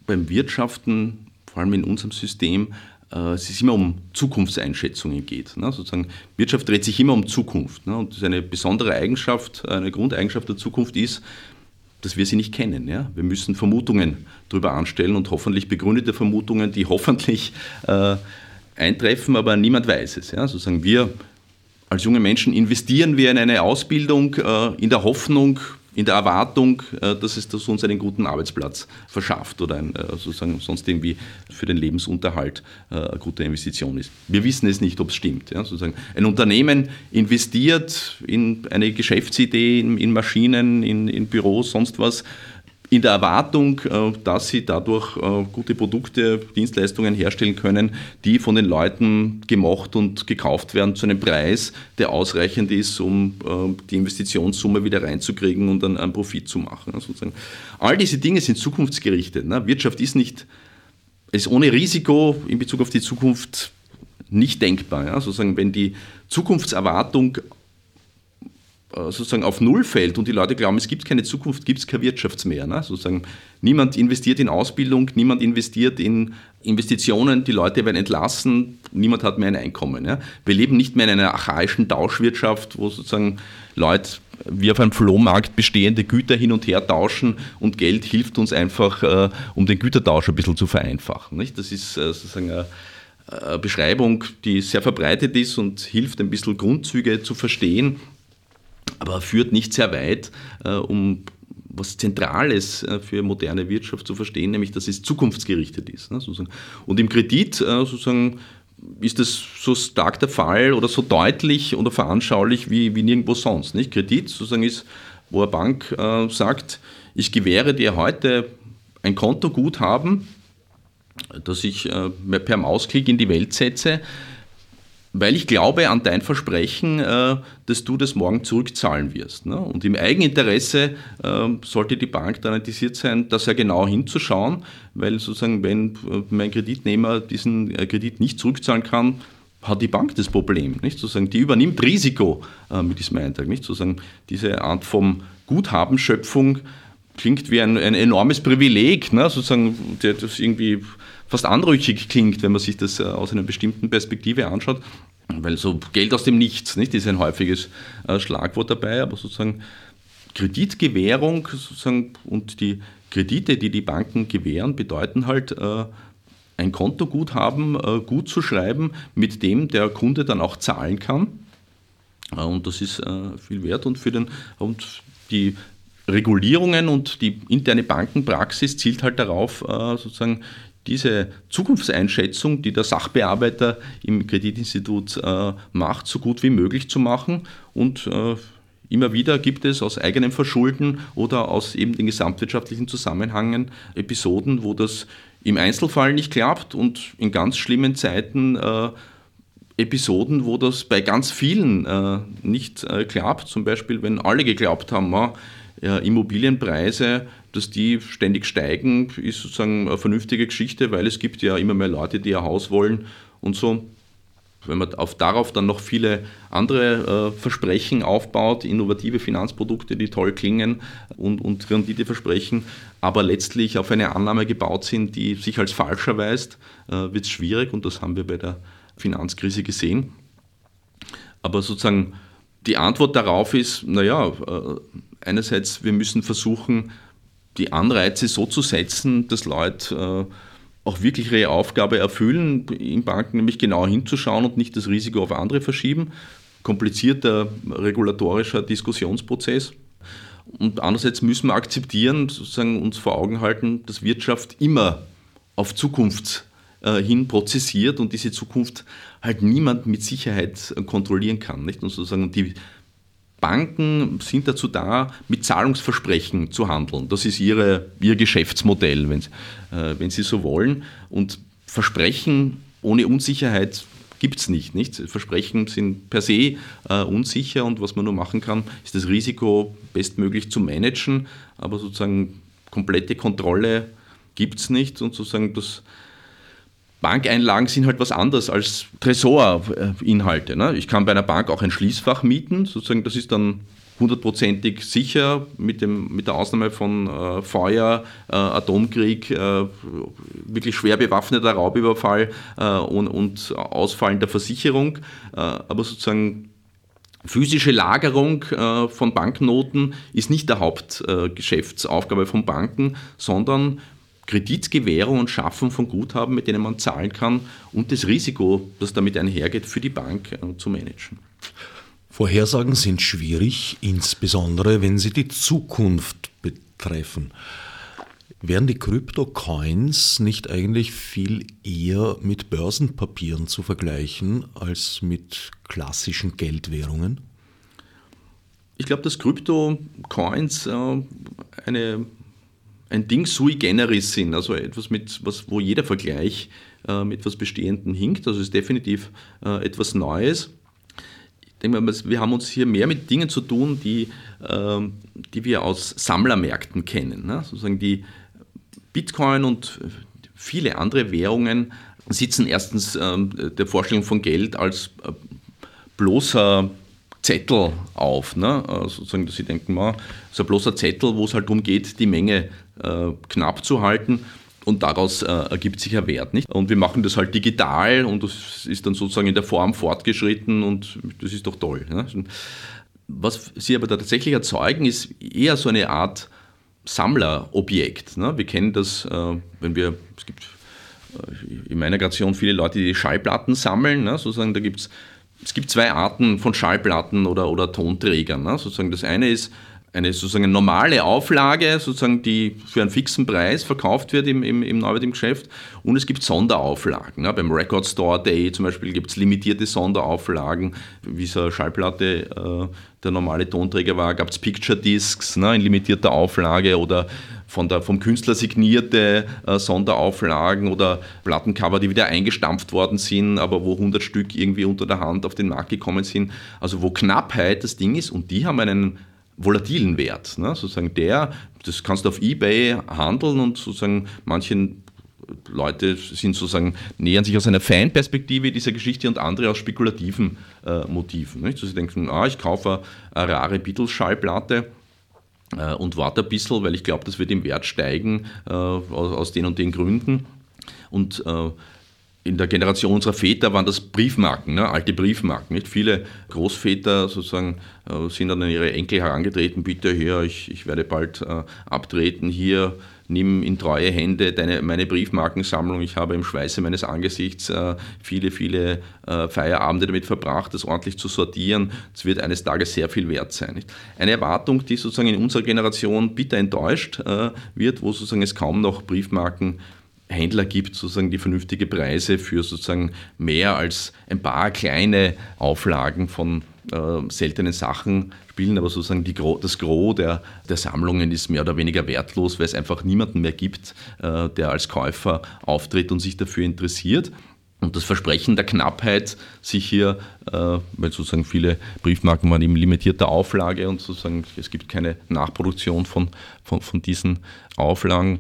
beim Wirtschaften, vor allem in unserem System, äh, es immer um Zukunftseinschätzungen geht. Ne? Sozusagen Wirtschaft dreht sich immer um Zukunft. Ne? Und eine besondere Eigenschaft, eine Grundeigenschaft der Zukunft ist, dass wir sie nicht kennen. Ja? Wir müssen Vermutungen darüber anstellen und hoffentlich begründete Vermutungen, die hoffentlich äh, eintreffen, aber niemand weiß es. Ja? Sozusagen wir als junge Menschen investieren wir in eine Ausbildung äh, in der Hoffnung, in der Erwartung, äh, dass es das uns einen guten Arbeitsplatz verschafft oder ein, äh, sozusagen sonst irgendwie für den Lebensunterhalt äh, eine gute Investition ist. Wir wissen es nicht, ob es stimmt. Ja, sozusagen ein Unternehmen investiert in eine Geschäftsidee, in, in Maschinen, in, in Büros, sonst was, in der Erwartung, äh, dass sie dadurch äh, gute Produkte, Dienstleistungen herstellen können, die von den Leuten gemocht und gekauft werden zu einem Preis, der ausreichend ist, um äh, die Investitionssumme wieder reinzukriegen und dann einen Profit zu machen. Sozusagen. All diese Dinge sind zukunftsgerichtet. Ne? Wirtschaft ist nicht, ist ohne Risiko in Bezug auf die Zukunft nicht denkbar. Sozusagen, wenn die Zukunftserwartung sozusagen auf Null fällt und die Leute glauben, es gibt keine Zukunft, gibt es keine Wirtschaft mehr. Ne? Sozusagen, niemand investiert in Ausbildung, niemand investiert in Investitionen, die Leute werden entlassen, niemand hat mehr ein Einkommen. Ja? Wir leben nicht mehr in einer archaischen Tauschwirtschaft, wo sozusagen Leute wie auf einem Flohmarkt bestehende Güter hin und her tauschen und Geld hilft uns einfach, äh, um den Gütertausch ein bisschen zu vereinfachen. Nicht? Das ist äh, sozusagen eine Beschreibung, die sehr verbreitet ist und hilft, ein bisschen Grundzüge zu verstehen aber führt nicht sehr weit, äh, um was Zentrales äh, für moderne Wirtschaft zu verstehen, nämlich dass es zukunftsgerichtet ist. Ne, und im Kredit äh, sozusagen ist das so stark der Fall oder so deutlich oder veranschaulich wie, wie nirgendwo sonst. Nicht? Kredit sozusagen ist, wo eine Bank sagt, ich gewähre dir heute ein Kontoguthaben, das ich per Mausklick in die Welt setze, weil ich glaube an dein Versprechen, äh, dass du das morgen zurückzahlen wirst. Ne? Und im Eigeninteresse äh, sollte die Bank dann interessiert sein, da sehr genau hinzuschauen, weil sozusagen, wenn äh, mein Kreditnehmer diesen Kredit nicht zurückzahlen kann, hat die Bank das Problem. Nicht? Sozusagen, die übernimmt Risiko mit diesem Eintrag. Nicht? Sozusagen, diese Art von Guthabenschöpfung klingt wie ein, ein enormes Privileg, ne? sozusagen, das irgendwie fast anrüchig klingt, wenn man sich das äh, aus einer bestimmten Perspektive anschaut. Weil so Geld aus dem Nichts, nicht, ist ein häufiges äh, Schlagwort dabei, aber sozusagen Kreditgewährung sozusagen und die Kredite, die die Banken gewähren, bedeuten halt, äh, ein Kontoguthaben gut zu schreiben, mit dem der Kunde dann auch zahlen kann. Und das ist viel wert und für den und die Regulierungen und die interne Bankenpraxis zielt halt darauf, sozusagen diese Zukunftseinschätzung, die der Sachbearbeiter im Kreditinstitut äh, macht, so gut wie möglich zu machen und äh, Immer wieder gibt es aus eigenem Verschulden oder aus eben den gesamtwirtschaftlichen Zusammenhängen Episoden, wo das im Einzelfall nicht klappt und in ganz schlimmen Zeiten äh, Episoden, wo das bei ganz vielen äh, nicht äh, klappt. Zum Beispiel, wenn alle geglaubt haben, ja, Immobilienpreise, dass die ständig steigen, ist sozusagen eine vernünftige Geschichte, weil es gibt ja immer mehr Leute, die ihr Haus wollen und so. Wenn man auf, darauf dann noch viele andere äh, Versprechen aufbaut, innovative Finanzprodukte, die toll klingen und, und Rendite versprechen, aber letztlich auf eine Annahme gebaut sind, die sich als falsch erweist, äh, wird es schwierig und das haben wir bei der Finanzkrise gesehen. Aber sozusagen die Antwort darauf ist, naja, äh, einerseits, wir müssen versuchen, die Anreize so zu setzen, dass Leute äh, auch wirklich ihre Aufgabe erfüllen, in Banken nämlich genau hinzuschauen und nicht das Risiko auf andere verschieben. Komplizierter regulatorischer Diskussionsprozess. Und andererseits müssen wir akzeptieren, sozusagen uns vor Augen halten, dass Wirtschaft immer auf Zukunft äh, hin prozessiert und diese Zukunft halt niemand mit Sicherheit kontrollieren kann. Nicht? Und sozusagen die Banken sind dazu da, mit Zahlungsversprechen zu handeln. Das ist ihre, ihr Geschäftsmodell, wenn, äh, wenn Sie so wollen. Und Versprechen ohne Unsicherheit gibt es nicht, nicht. Versprechen sind per se äh, unsicher und was man nur machen kann, ist das Risiko bestmöglich zu managen, aber sozusagen komplette Kontrolle gibt es nicht und sozusagen das Bankeinlagen sind halt was anderes als Tresorinhalte. Ne? Ich kann bei einer Bank auch ein Schließfach mieten, sozusagen, das ist dann hundertprozentig sicher, mit, dem, mit der Ausnahme von äh, Feuer, äh, Atomkrieg, äh, wirklich schwer bewaffneter Raubüberfall äh, und, und Ausfallen der Versicherung. Äh, aber sozusagen physische Lagerung äh, von Banknoten ist nicht der Hauptgeschäftsaufgabe von Banken, sondern Kreditgewährung und Schaffen von Guthaben, mit denen man zahlen kann und das Risiko, das damit einhergeht, für die Bank äh, zu managen. Vorhersagen sind schwierig, insbesondere wenn sie die Zukunft betreffen. Wären die Krypto-Coins nicht eigentlich viel eher mit Börsenpapieren zu vergleichen als mit klassischen Geldwährungen? Ich glaube, dass Krypto-Coins äh, eine ein Ding sui generis sind, also etwas, mit, was, wo jeder Vergleich äh, mit etwas Bestehendem hinkt. Also es ist definitiv äh, etwas Neues. Ich denke mal, wir haben uns hier mehr mit Dingen zu tun, die, äh, die wir aus Sammlermärkten kennen. Ne? Sozusagen die Bitcoin und viele andere Währungen sitzen erstens ähm, der Vorstellung von Geld als äh, bloßer Zettel auf. Ne? Also sozusagen, dass sie denken, man, so ein bloßer Zettel, wo es halt darum geht, die Menge äh, knapp zu halten. Und daraus äh, ergibt sich ein Wert. Nicht? Und wir machen das halt digital und das ist dann sozusagen in der Form fortgeschritten und das ist doch toll. Ne? Was sie aber tatsächlich erzeugen, ist eher so eine Art Sammlerobjekt. Ne? Wir kennen das, äh, wenn wir, es gibt äh, in meiner Generation viele Leute, die Schallplatten sammeln. Ne? Sozusagen, da gibt's, es gibt zwei Arten von Schallplatten oder, oder Tonträgern. Ne? Sozusagen das eine ist eine sozusagen normale Auflage, sozusagen, die für einen fixen Preis verkauft wird im, im, im Neuwert im Geschäft. Und es gibt Sonderauflagen. Ne? Beim Record Store Day zum Beispiel gibt es limitierte Sonderauflagen, wie so eine Schallplatte äh, der normale Tonträger war, gab es Picture Discs ne, in limitierter Auflage oder von der, vom Künstler signierte äh, Sonderauflagen oder Plattencover, die wieder eingestampft worden sind, aber wo 100 Stück irgendwie unter der Hand auf den Markt gekommen sind. Also wo Knappheit das Ding ist und die haben einen volatilen Wert. Ne? Sozusagen der, das kannst du auf Ebay handeln und sozusagen manchen Leute sind sozusagen, nähern sich aus einer Fanperspektive dieser Geschichte und andere aus spekulativen äh, Motiven. Nicht? Also sie denken, ah, ich kaufe eine rare Beatles-Schallplatte äh, und warte ein bisschen, weil ich glaube, das wird im Wert steigen äh, aus, aus, den und den Gründen. Und äh, in der Generation unserer Väter waren das Briefmarken, ne, alte Briefmarken. Nicht? Viele Großväter sozusagen äh, sind dann an ihre Enkel herangetreten, bitte hier, ich, ich werde bald äh, abtreten, hier nimm in treue Hände deine, meine Briefmarkensammlung. Ich habe im Schweiße meines Angesichts äh, viele, viele äh, Feierabende damit verbracht, das ordentlich zu sortieren. Es wird eines Tages sehr viel wert sein. Nicht? Eine Erwartung, die sozusagen in unserer Generation bitter enttäuscht äh, wird, wo sozusagen es kaum noch Briefmarken Händler gibt, sozusagen die vernünftige Preise für sozusagen mehr als ein paar kleine Auflagen von äh, seltenen Sachen spielen, aber sozusagen die, das Gros der, der Sammlungen ist mehr oder weniger wertlos, weil es einfach niemanden mehr gibt, äh, der als Käufer auftritt und sich dafür interessiert. Und das Versprechen der Knappheit, sich hier, äh, weil sozusagen viele Briefmarken waren in limitierter Auflage und sozusagen es gibt keine Nachproduktion von, von, von diesen Auflagen,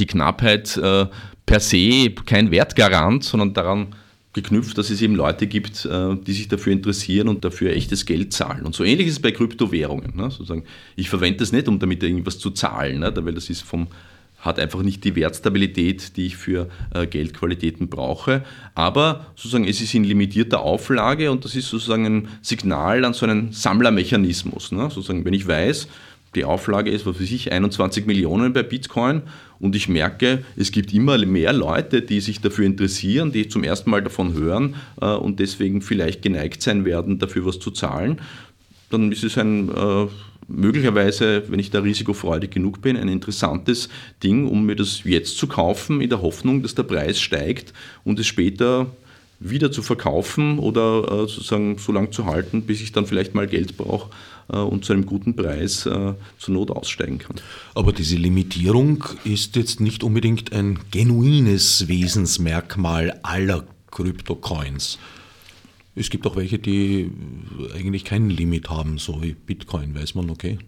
die Knappheit äh, per se kein Wertgarant, sondern daran geknüpft, dass es eben Leute gibt, äh, die sich dafür interessieren und dafür echtes Geld zahlen. Und so ähnlich ist es bei Kryptowährungen. Ne? Sozusagen, ich verwende das nicht, um damit irgendwas zu zahlen, ne? weil das ist vom, hat einfach nicht die Wertstabilität, die ich für äh, Geldqualitäten brauche. Aber sozusagen es ist in limitierter Auflage und das ist sozusagen ein Signal an so einen Sammlermechanismus. Ne? Sozusagen, wenn ich weiß, die Auflage ist, was weiß ich, 21 Millionen bei Bitcoin und ich merke, es gibt immer mehr Leute, die sich dafür interessieren, die zum ersten Mal davon hören äh, und deswegen vielleicht geneigt sein werden, dafür was zu zahlen, dann ist es ein äh, möglicherweise, wenn ich da risikofreudig genug bin, ein interessantes Ding, um mir das jetzt zu kaufen, in der Hoffnung, dass der Preis steigt und es später wieder zu verkaufen oder äh, sozusagen so lange zu halten, bis ich dann vielleicht mal Geld brauche äh, und zu einem guten Preis äh, zur Not aussteigen kann. Aber diese Limitierung ist jetzt nicht unbedingt ein genuines Wesensmerkmal aller Kryptocoins. Es gibt auch welche, die eigentlich kein Limit haben, so wie Bitcoin, weiß man, okay.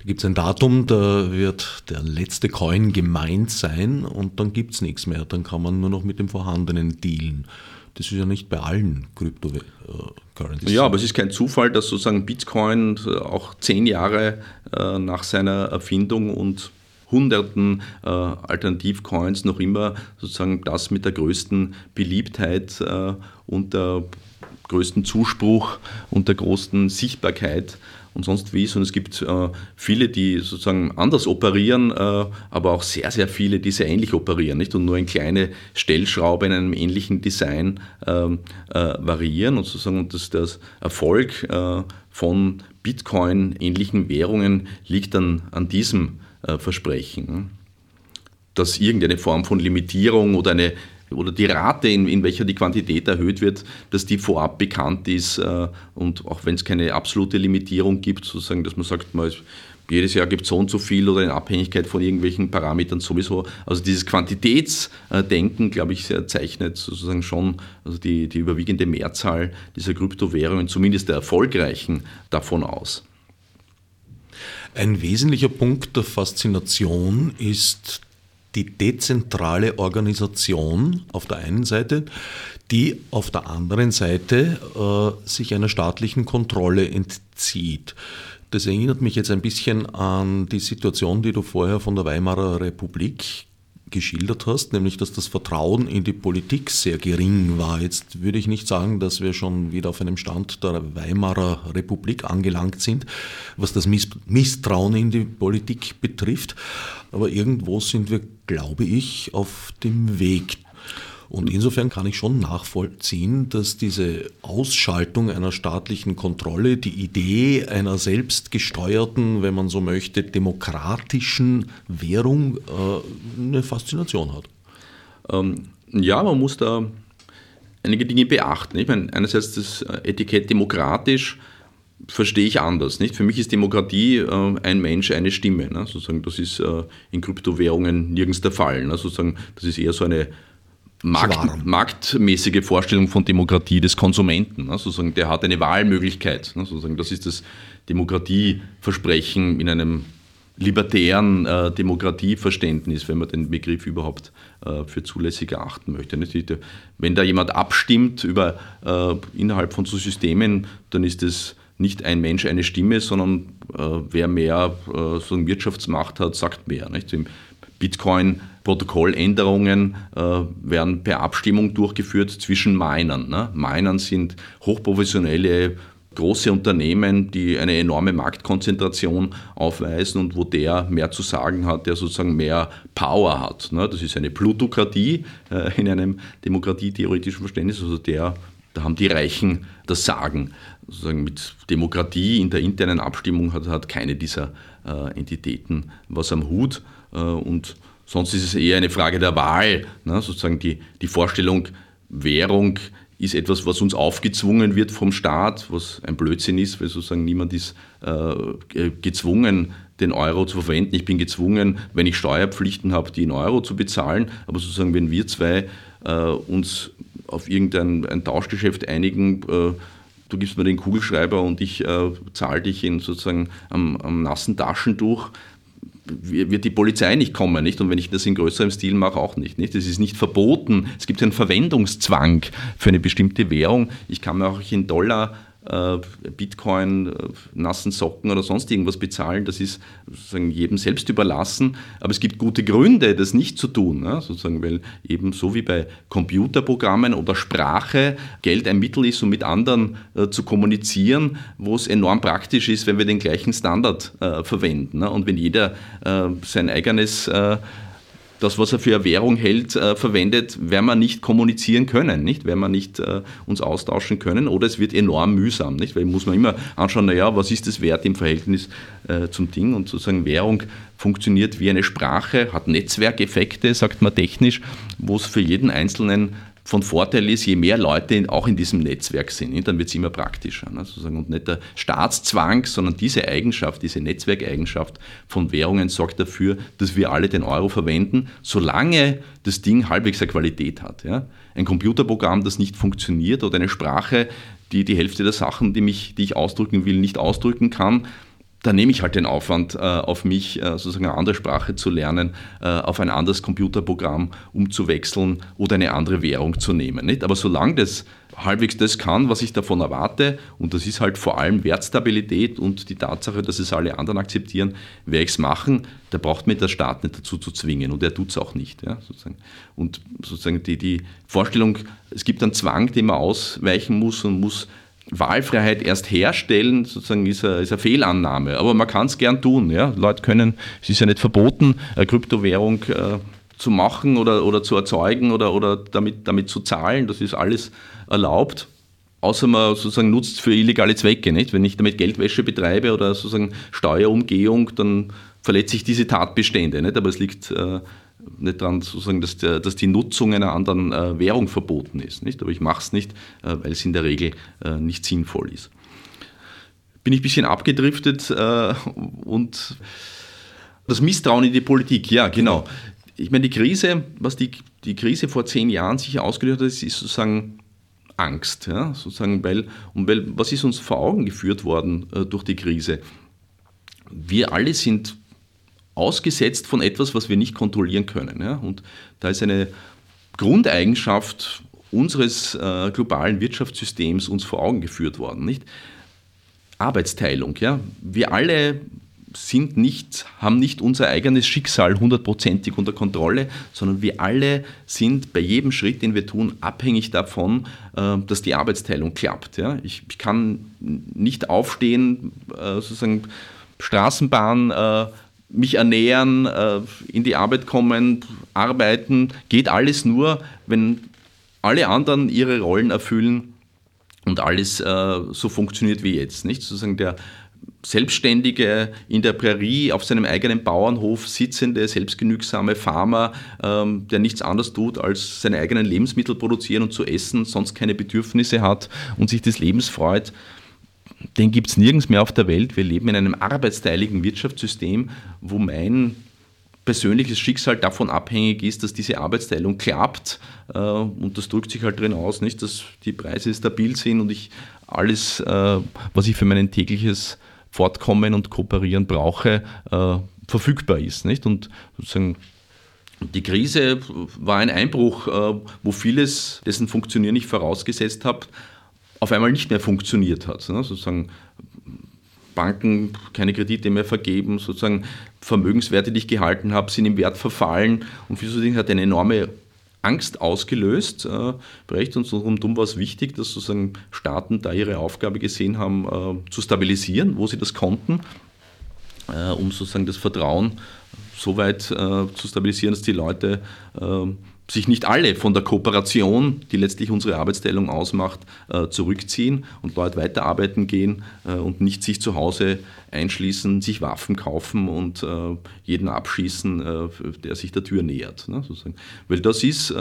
Da gibt es ein Datum, da wird der letzte Coin gemeint sein und dann gibt es nichts mehr. Dann kann man nur noch mit dem vorhandenen dealen. Das ist ja nicht bei allen Cryptocurrencies. Ja, aber es ist kein Zufall, dass sozusagen Bitcoin auch zehn Jahre äh, nach seiner Erfindung und hunderten äh, Alternativcoins noch immer sozusagen das mit der größten Beliebtheit äh, und der größten Zuspruch und der größten Sichtbarkeit und sonst wie, sondern es gibt äh, viele, die sozusagen anders operieren, äh, aber auch sehr, sehr viele, die sehr ähnlich operieren nicht? und nur eine kleine Stellschraube in einem ähnlichen Design ähm, äh, variieren und sozusagen das, das Erfolg äh, von Bitcoin-ähnlichen Währungen liegt dann an diesem äh, Versprechen dass irgendeine Form von Limitierung oder eine oder die Rate, in, in welcher die Quantität erhöht wird, dass die vorab bekannt ist äh, und auch wenn es keine absolute Limitierung gibt, sozusagen, dass man sagt, man ist, jedes Jahr gibt es so und so viel oder in Abhängigkeit von irgendwelchen Parametern sowieso. Also dieses Quantitätsdenken, glaube ich, zeichnet sozusagen schon also die, die überwiegende Mehrzahl dieser Kryptowährungen, zumindest der erfolgreichen, davon aus. Ein wesentlicher Punkt der Faszination ist die dezentrale Organisation auf der einen Seite, die auf der anderen Seite äh, sich einer staatlichen Kontrolle entzieht. Das erinnert mich jetzt ein bisschen an die Situation, die du vorher von der Weimarer Republik geschildert hast, nämlich dass das Vertrauen in die Politik sehr gering war. Jetzt würde ich nicht sagen, dass wir schon wieder auf einem Stand der Weimarer Republik angelangt sind, was das Misstrauen in die Politik betrifft, aber irgendwo sind wir, glaube ich, auf dem Weg und insofern kann ich schon nachvollziehen, dass diese Ausschaltung einer staatlichen Kontrolle, die Idee einer selbstgesteuerten, wenn man so möchte, demokratischen Währung äh, eine Faszination hat. Ähm, ja, man muss da einige Dinge beachten. Ich meine, einerseits das Etikett demokratisch verstehe ich anders. Nicht? Für mich ist Demokratie äh, ein Mensch, eine Stimme. Ne? Sozusagen, das ist äh, in Kryptowährungen nirgends der Fall. Ne? Sozusagen, das ist eher so eine Markt, marktmäßige Vorstellung von Demokratie des Konsumenten. Ne? Sozusagen, der hat eine Wahlmöglichkeit. Ne? Sozusagen, das ist das Demokratieversprechen in einem libertären äh, Demokratieverständnis, wenn man den Begriff überhaupt äh, für zulässig erachten möchte. Nicht? Wenn da jemand abstimmt über, äh, innerhalb von so Systemen, dann ist es nicht ein Mensch eine Stimme, sondern äh, wer mehr äh, so Wirtschaftsmacht hat, sagt mehr. Nicht? Im Bitcoin Protokolländerungen äh, werden per Abstimmung durchgeführt zwischen Minern. Ne? Minern sind hochprofessionelle große Unternehmen, die eine enorme Marktkonzentration aufweisen und wo der mehr zu sagen hat, der sozusagen mehr Power hat. Ne? Das ist eine Plutokratie äh, in einem demokratietheoretischen Verständnis, also der, da haben die Reichen das Sagen. Sozusagen mit Demokratie in der internen Abstimmung hat, hat keine dieser äh, Entitäten was am Hut und Sonst ist es eher eine Frage der Wahl, ne? sozusagen die, die Vorstellung, Währung ist etwas, was uns aufgezwungen wird vom Staat, was ein Blödsinn ist, weil sozusagen niemand ist äh, gezwungen, den Euro zu verwenden. Ich bin gezwungen, wenn ich Steuerpflichten habe, die in Euro zu bezahlen. Aber sozusagen, wenn wir zwei äh, uns auf irgendein ein Tauschgeschäft einigen, äh, du gibst mir den Kugelschreiber und ich äh, zahle dich in sozusagen am, am nassen Taschentuch, wird die Polizei nicht kommen, nicht? Und wenn ich das in größerem Stil mache, auch nicht, nicht. Das ist nicht verboten. Es gibt einen Verwendungszwang für eine bestimmte Währung. Ich kann mir auch in Dollar Bitcoin, äh, nassen Socken oder sonst irgendwas bezahlen, das ist sozusagen jedem selbst überlassen. Aber es gibt gute Gründe, das nicht zu tun, ne? sozusagen, weil eben so wie bei Computerprogrammen oder Sprache Geld ein Mittel ist, um mit anderen äh, zu kommunizieren, wo es enorm praktisch ist, wenn wir den gleichen Standard äh, verwenden. Ne? Und wenn jeder äh, sein eigenes äh, das, was er für eine Währung hält, äh, verwendet, werden wir nicht kommunizieren können, nicht? Werden wir nicht äh, uns austauschen können oder es wird enorm mühsam, nicht? Weil muss man immer anschauen, naja, was ist das Wert im Verhältnis äh, zum Ding und sozusagen Währung funktioniert wie eine Sprache, hat Netzwerkeffekte, sagt man technisch, wo es für jeden Einzelnen von Vorteil ist, je mehr Leute auch in diesem Netzwerk sind, dann wird es immer praktischer. Ne, sozusagen. Und nicht der Staatszwang, sondern diese Eigenschaft, diese Netzwerkeigenschaft von Währungen sorgt dafür, dass wir alle den Euro verwenden, solange das Ding halbwegs eine Qualität hat. Ja. Ein Computerprogramm, das nicht funktioniert oder eine Sprache, die die Hälfte der Sachen, die, mich, die ich ausdrücken will, nicht ausdrücken kann, da nehme ich halt den Aufwand äh, auf mich, äh, sozusagen eine andere Sprache zu lernen, äh, auf ein anderes Computerprogramm umzuwechseln oder eine andere Währung zu nehmen. Aber solange das halbwegs das kann, was ich davon erwarte, und das ist halt vor allem Wertstabilität und die Tatsache, dass es alle anderen akzeptieren, werde ich es machen, da braucht mir der Staat nicht dazu zu zwingen und er tut es auch nicht. Und sozusagen die, die Vorstellung, es gibt einen Zwang, dem man ausweichen muss und muss Wahlfreiheit erst herstellen, sozusagen ist eine, ist eine Fehlannahme. Aber man kann es gern tun. Ja? Leute können, es ist ja nicht verboten, eine Kryptowährung äh, zu machen oder, oder zu erzeugen oder, oder damit, damit zu zahlen. Das ist alles erlaubt. Außer man sozusagen nutzt für illegale Zwecke. Nicht? Wenn ich damit Geldwäsche betreibe oder sozusagen Steuerumgehung, dann verletze ich diese Tatbestände. Nicht? Aber es liegt äh, nicht daran, sozusagen, dass, der, dass die Nutzung einer anderen äh, Währung verboten ist. Nicht? Aber ich mache es nicht, äh, weil es in der Regel äh, nicht sinnvoll ist. Bin ich ein bisschen abgedriftet äh, und das Misstrauen in die Politik, ja, genau. Ich meine, die Krise, was die, die Krise vor zehn Jahren sich ausgelöst hat, ist, ist sozusagen Angst. Ja? Sozusagen, weil, und weil, was ist uns vor Augen geführt worden äh, durch die Krise? Wir alle sind ausgesetzt von etwas, was wir nicht kontrollieren können. Ja? Und da ist eine Grundeigenschaft unseres äh, globalen Wirtschaftssystems uns vor Augen geführt worden. Nicht? Arbeitsteilung. Ja? Wir alle sind nicht, haben nicht unser eigenes Schicksal hundertprozentig unter Kontrolle, sondern wir alle sind bei jedem Schritt, den wir tun, abhängig davon, äh, dass die Arbeitsteilung klappt. Ja? Ich, kann nicht aufstehen, äh, sozusagen Straßenbahn äh, mich ernähren, äh, in die Arbeit kommen, arbeiten, geht alles nur, wenn alle anderen ihre Rollen erfüllen und alles äh, so funktioniert wie jetzt. Nicht? Sozusagen der Selbstständige in der Prärie auf seinem eigenen Bauernhof sitzende, selbstgenügsame Farmer, ähm, der nichts anderes tut, als seine eigenen Lebensmittel produzieren und zu essen, sonst keine Bedürfnisse hat und sich des Lebens freut den gibt es nirgends mehr auf der Welt. Wir leben in einem arbeitsteiligen Wirtschaftssystem, wo mein persönliches Schicksal davon abhängig ist, dass diese Arbeitsteilung klappt. Äh, und das drückt sich halt drin aus, nicht, dass die Preise stabil sind und ich alles, äh, was ich für mein tägliches Fortkommen und Kooperieren brauche, äh, verfügbar ist. Nicht? Und sozusagen die Krise war ein Einbruch, wo vieles, dessen Funktionieren ich vorausgesetzt habe, auf einmal nicht mehr funktioniert hat. Ne? Sozusagen Banken keine Kredite mehr vergeben, sozusagen Vermögenswerte, die ich gehalten habe, sind im Wert verfallen und für so Dinge hat eine enorme Angst ausgelöst. Äh, und rundum war es wichtig, dass sozusagen Staaten da ihre Aufgabe gesehen haben, äh, zu stabilisieren, wo sie das konnten, äh, um sozusagen das Vertrauen so weit äh, zu stabilisieren, dass die Leute äh, sich nicht alle von der Kooperation, die letztlich unsere Arbeitsteilung ausmacht, äh, zurückziehen und Leute weiterarbeiten gehen äh, und nicht sich zu Hause einschließen, sich Waffen kaufen und äh, jeden abschießen, der sich der Tür nähert. Ne, Weil das ist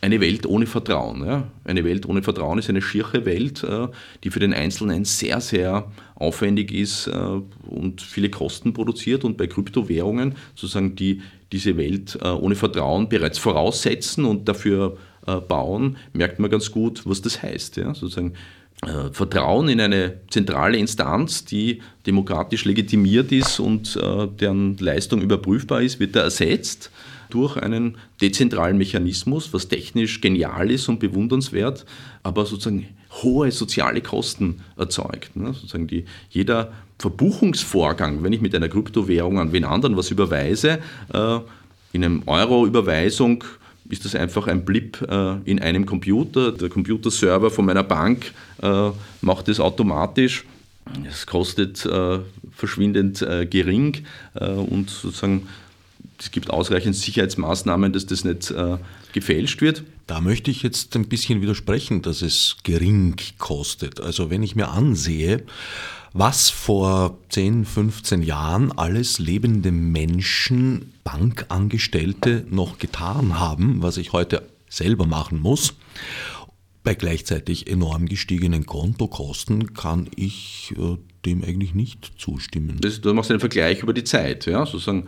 eine Welt ohne Vertrauen. Eine Welt ohne Vertrauen ist eine schiere Welt, die für den Einzelnen sehr, sehr aufwendig ist und viele Kosten produziert. Und bei Kryptowährungen sozusagen die diese Welt äh, ohne Vertrauen bereits voraussetzen und dafür bauen, merkt man ganz gut, was das heißt. Ja. Sozusagen Vertrauen in eine zentrale Instanz, die demokratisch legitimiert ist und deren Leistung überprüfbar ist, wird da ersetzt durch einen dezentralen Mechanismus, was technisch genial ist und bewundernswert, aber sozusagen hohe soziale Kosten erzeugt. Ne? Sozusagen die, jeder Verbuchungsvorgang, wenn ich mit einer Kryptowährung an wen anderen was überweise, äh, in einem Euro-Überweisung ist das einfach ein Blip äh, in einem Computer. Der Computerserver von meiner Bank äh, macht das automatisch. Es kostet äh, verschwindend äh, gering äh, und sozusagen es gibt ausreichend Sicherheitsmaßnahmen, dass das nicht äh, gefälscht wird. Da möchte ich jetzt ein bisschen widersprechen, dass es gering kostet. Also wenn ich mir ansehe, was vor 10, 15 Jahren alles lebende Menschen, Bankangestellte noch getan haben, was ich heute selber machen muss, bei gleichzeitig enorm gestiegenen Kontokosten kann ich äh, dem eigentlich nicht zustimmen. Das, du machst einen Vergleich über die Zeit, ja, sozusagen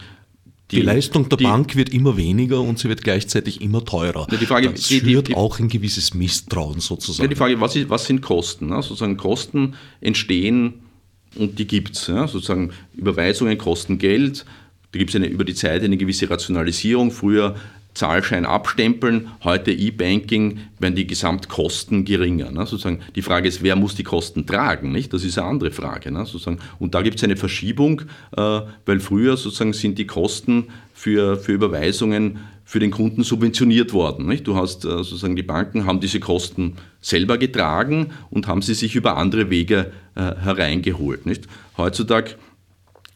die, die, Leistung der die, Bank wird immer weniger und sie wird gleichzeitig immer teurer. Die Frage, das führt auch ein gewisses Misstrauen sozusagen. die Frage, was, ist, was sind Kosten? Ne? Sozusagen Kosten entstehen und die gibt es. Ja? Sozusagen Überweisungen kosten Geld, da gibt es über die Zeit eine gewisse Rationalisierung. Früher Zahlschein abstempeln, heute E-Banking, werden die Gesamtkosten geringer. Ne? Sozusagen die Frage ist, wer muss die Kosten tragen? Nicht? Das ist eine andere Frage. Ne? Sozusagen. Und da gibt es eine Verschiebung, äh, weil früher sozusagen sind die Kosten für, für Überweisungen für den Kunden subventioniert worden. Nicht? Du hast äh, sozusagen die Banken haben diese Kosten selber getragen und haben sie sich über andere Wege äh, hereingeholt. Nicht? Heutzutage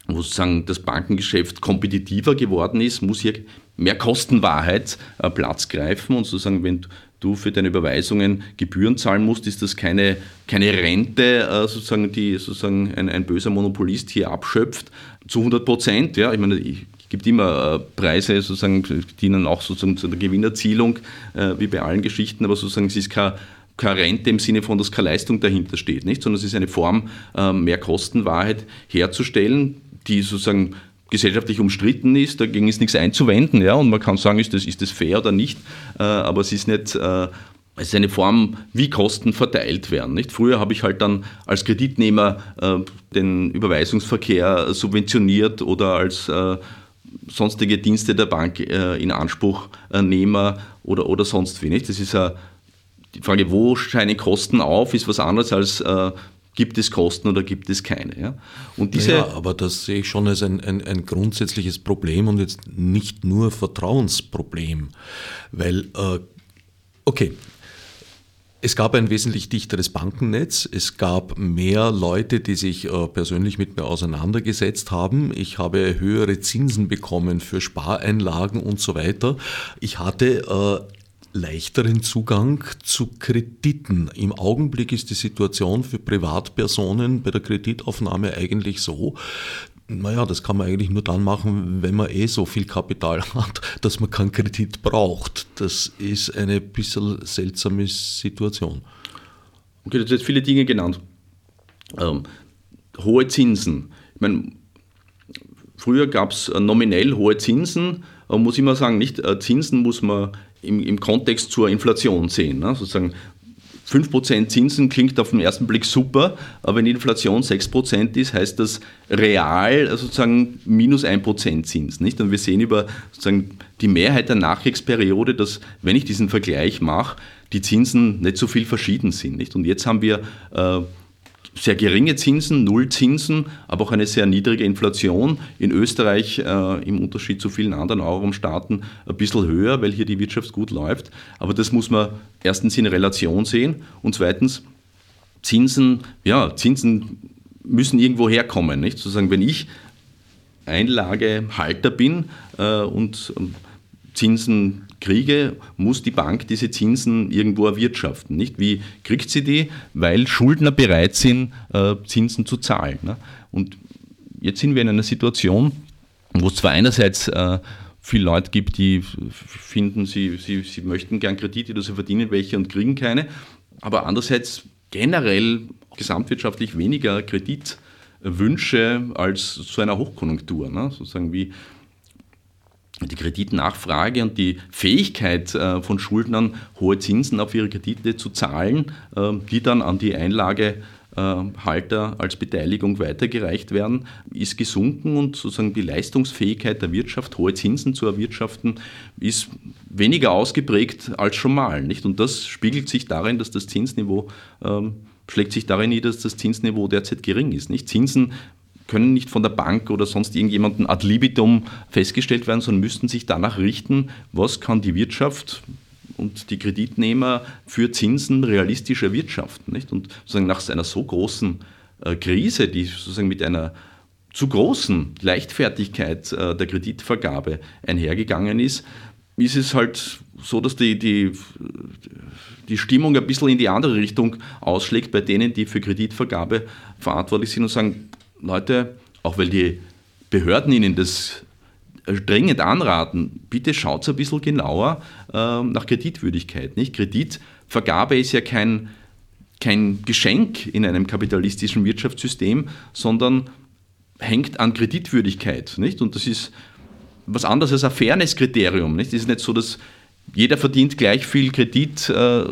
wo sozusagen das Bankengeschäft kompetitiver geworden ist, muss hier mehr Kostenwahrheit äh, Platz greifen und sozusagen, wenn du für deine Überweisungen Gebühren zahlen musst, ist das keine, keine Rente, äh, sozusagen, die sozusagen ein, ein böser Monopolist hier abschöpft, zu 100 Prozent. Ja, ich meine, es gibt immer äh, Preise, sozusagen, dienen auch sozusagen zu der Gewinnerzielung, wie bei allen Geschichten, aber sozusagen es ist kein keine Rente im Sinne von, dass keine Leistung dahinter steht, nicht? sondern es ist eine Form, mehr Kostenwahrheit herzustellen, die sozusagen gesellschaftlich umstritten ist, dagegen ist nichts einzuwenden, ja, und man kann sagen, ist das, ist das fair oder nicht, äh, aber es ist nicht, äh, es ist eine Form, wie Kosten verteilt werden. Nicht? Früher habe ich halt dann als Kreditnehmer äh, den Überweisungsverkehr subventioniert oder als äh, sonstige Dienste der Bank äh, in Anspruch äh, oder, oder sonst wie. Nicht? Das ist die Frage, wo scheinen Kosten auf, ist was anderes als Gibt es Kosten oder gibt es keine? Ja? Und diese ja, aber das sehe ich schon als ein, ein, ein, grundsätzliches Problem und jetzt nicht nur Vertrauensproblem. Weil, äh, okay, es gab ein wesentlich dichteres Bankennetz. Es gab mehr Leute, die sich äh, persönlich mit mir auseinandergesetzt haben. Ich habe höhere Zinsen bekommen für Spareinlagen und so weiter. Ich hatte äh, leichteren Zugang zu Krediten. Im Augenblick ist die Situation für Privatpersonen bei der Kreditaufnahme eigentlich so, naja, das kann man eigentlich nur dann machen, wenn man eh so viel Kapital hat, dass man keinen Kredit braucht. Das ist eine bisschen seltsame Situation. Okay, du hast viele Dinge genannt. Ähm, hohe Zinsen. Ich meine, früher gab es nominell hohe Zinsen, muss ich mal sagen, nicht äh, Zinsen muss man im, im Kontext zur Inflation sehen. Ne? Sozusagen 5% Zinsen klingt auf den ersten Blick super, aber wenn Inflation 6% ist, heißt das real sozusagen minus 1% Zins. Nicht? Und wir sehen über sozusagen die Mehrheit der Nachkriegsperiode, dass, wenn ich diesen Vergleich mache, die Zinsen nicht so viel verschieden sind. Nicht? Und jetzt haben wir äh, sehr geringe Zinsen, Nullzinsen, aber auch eine sehr niedrige Inflation. In Österreich äh, im Unterschied zu vielen anderen Euro-Staaten ein bisschen höher, weil hier die Wirtschaft gut läuft. Aber das muss man erstens in Relation sehen und zweitens Zinsen, ja, Zinsen müssen irgendwo herkommen. Nicht? Sozusagen, wenn ich Einlagehalter bin äh, und Zinsen kriege, muss die Bank diese Zinsen irgendwo erwirtschaften. Nicht? Wie kriegt sie die? Weil Schuldner bereit sind, äh, Zinsen zu zahlen. Ne? Und jetzt sind wir in einer Situation, wo es zwar einerseits äh, viele Leute gibt, die finden, sie, sie, sie möchten gern Kredite oder sie verdienen welche und kriegen keine. Aber andererseits generell gesamtwirtschaftlich weniger Kreditwünsche als zu einer Hochkonjunktur. Ne? Sozusagen wie die Kreditnachfrage und die Fähigkeit äh, von Schuldnern, hohe Zinsen auf ihre Kredite zu zahlen, äh, die dann an die Einlagehalter als Beteiligung weitergereicht werden, ist gesunken und sozusagen die Leistungsfähigkeit der Wirtschaft, hohe Zinsen zu erwirtschaften, ist weniger ausgeprägt als schon mal. Nicht? Und das spiegelt sich darin, dass das Zinsniveau ähm, schlägt sich darin nieder, dass das Zinsniveau derzeit gering ist. Nicht? Zinsen können nicht von der Bank oder sonst irgendjemandem ad libitum festgestellt werden, sondern müssten sich danach richten, was kann die Wirtschaft und die Kreditnehmer für Zinsen realistisch erwirtschaften. Nicht? Und sozusagen nach einer so großen äh, Krise, die sozusagen mit einer zu großen Leichtfertigkeit äh, der Kreditvergabe einhergegangen ist, ist es halt so, dass die, die, die Stimmung ein bisschen in die andere Richtung ausschlägt bei denen, die für Kreditvergabe verantwortlich sind und sagen, Leute, auch weil die Behörden ihnen das dringend anraten, bitte schaut ein bisschen genauer äh, nach Kreditwürdigkeit. Nicht? Kreditvergabe ist ja kein, kein Geschenk in einem kapitalistischen Wirtschaftssystem, sondern hängt an Kreditwürdigkeit. Nicht? Und das ist was anderes als ein Fairness-Kriterium. Es ist nicht so, dass jeder verdient gleich viel Kredit, äh,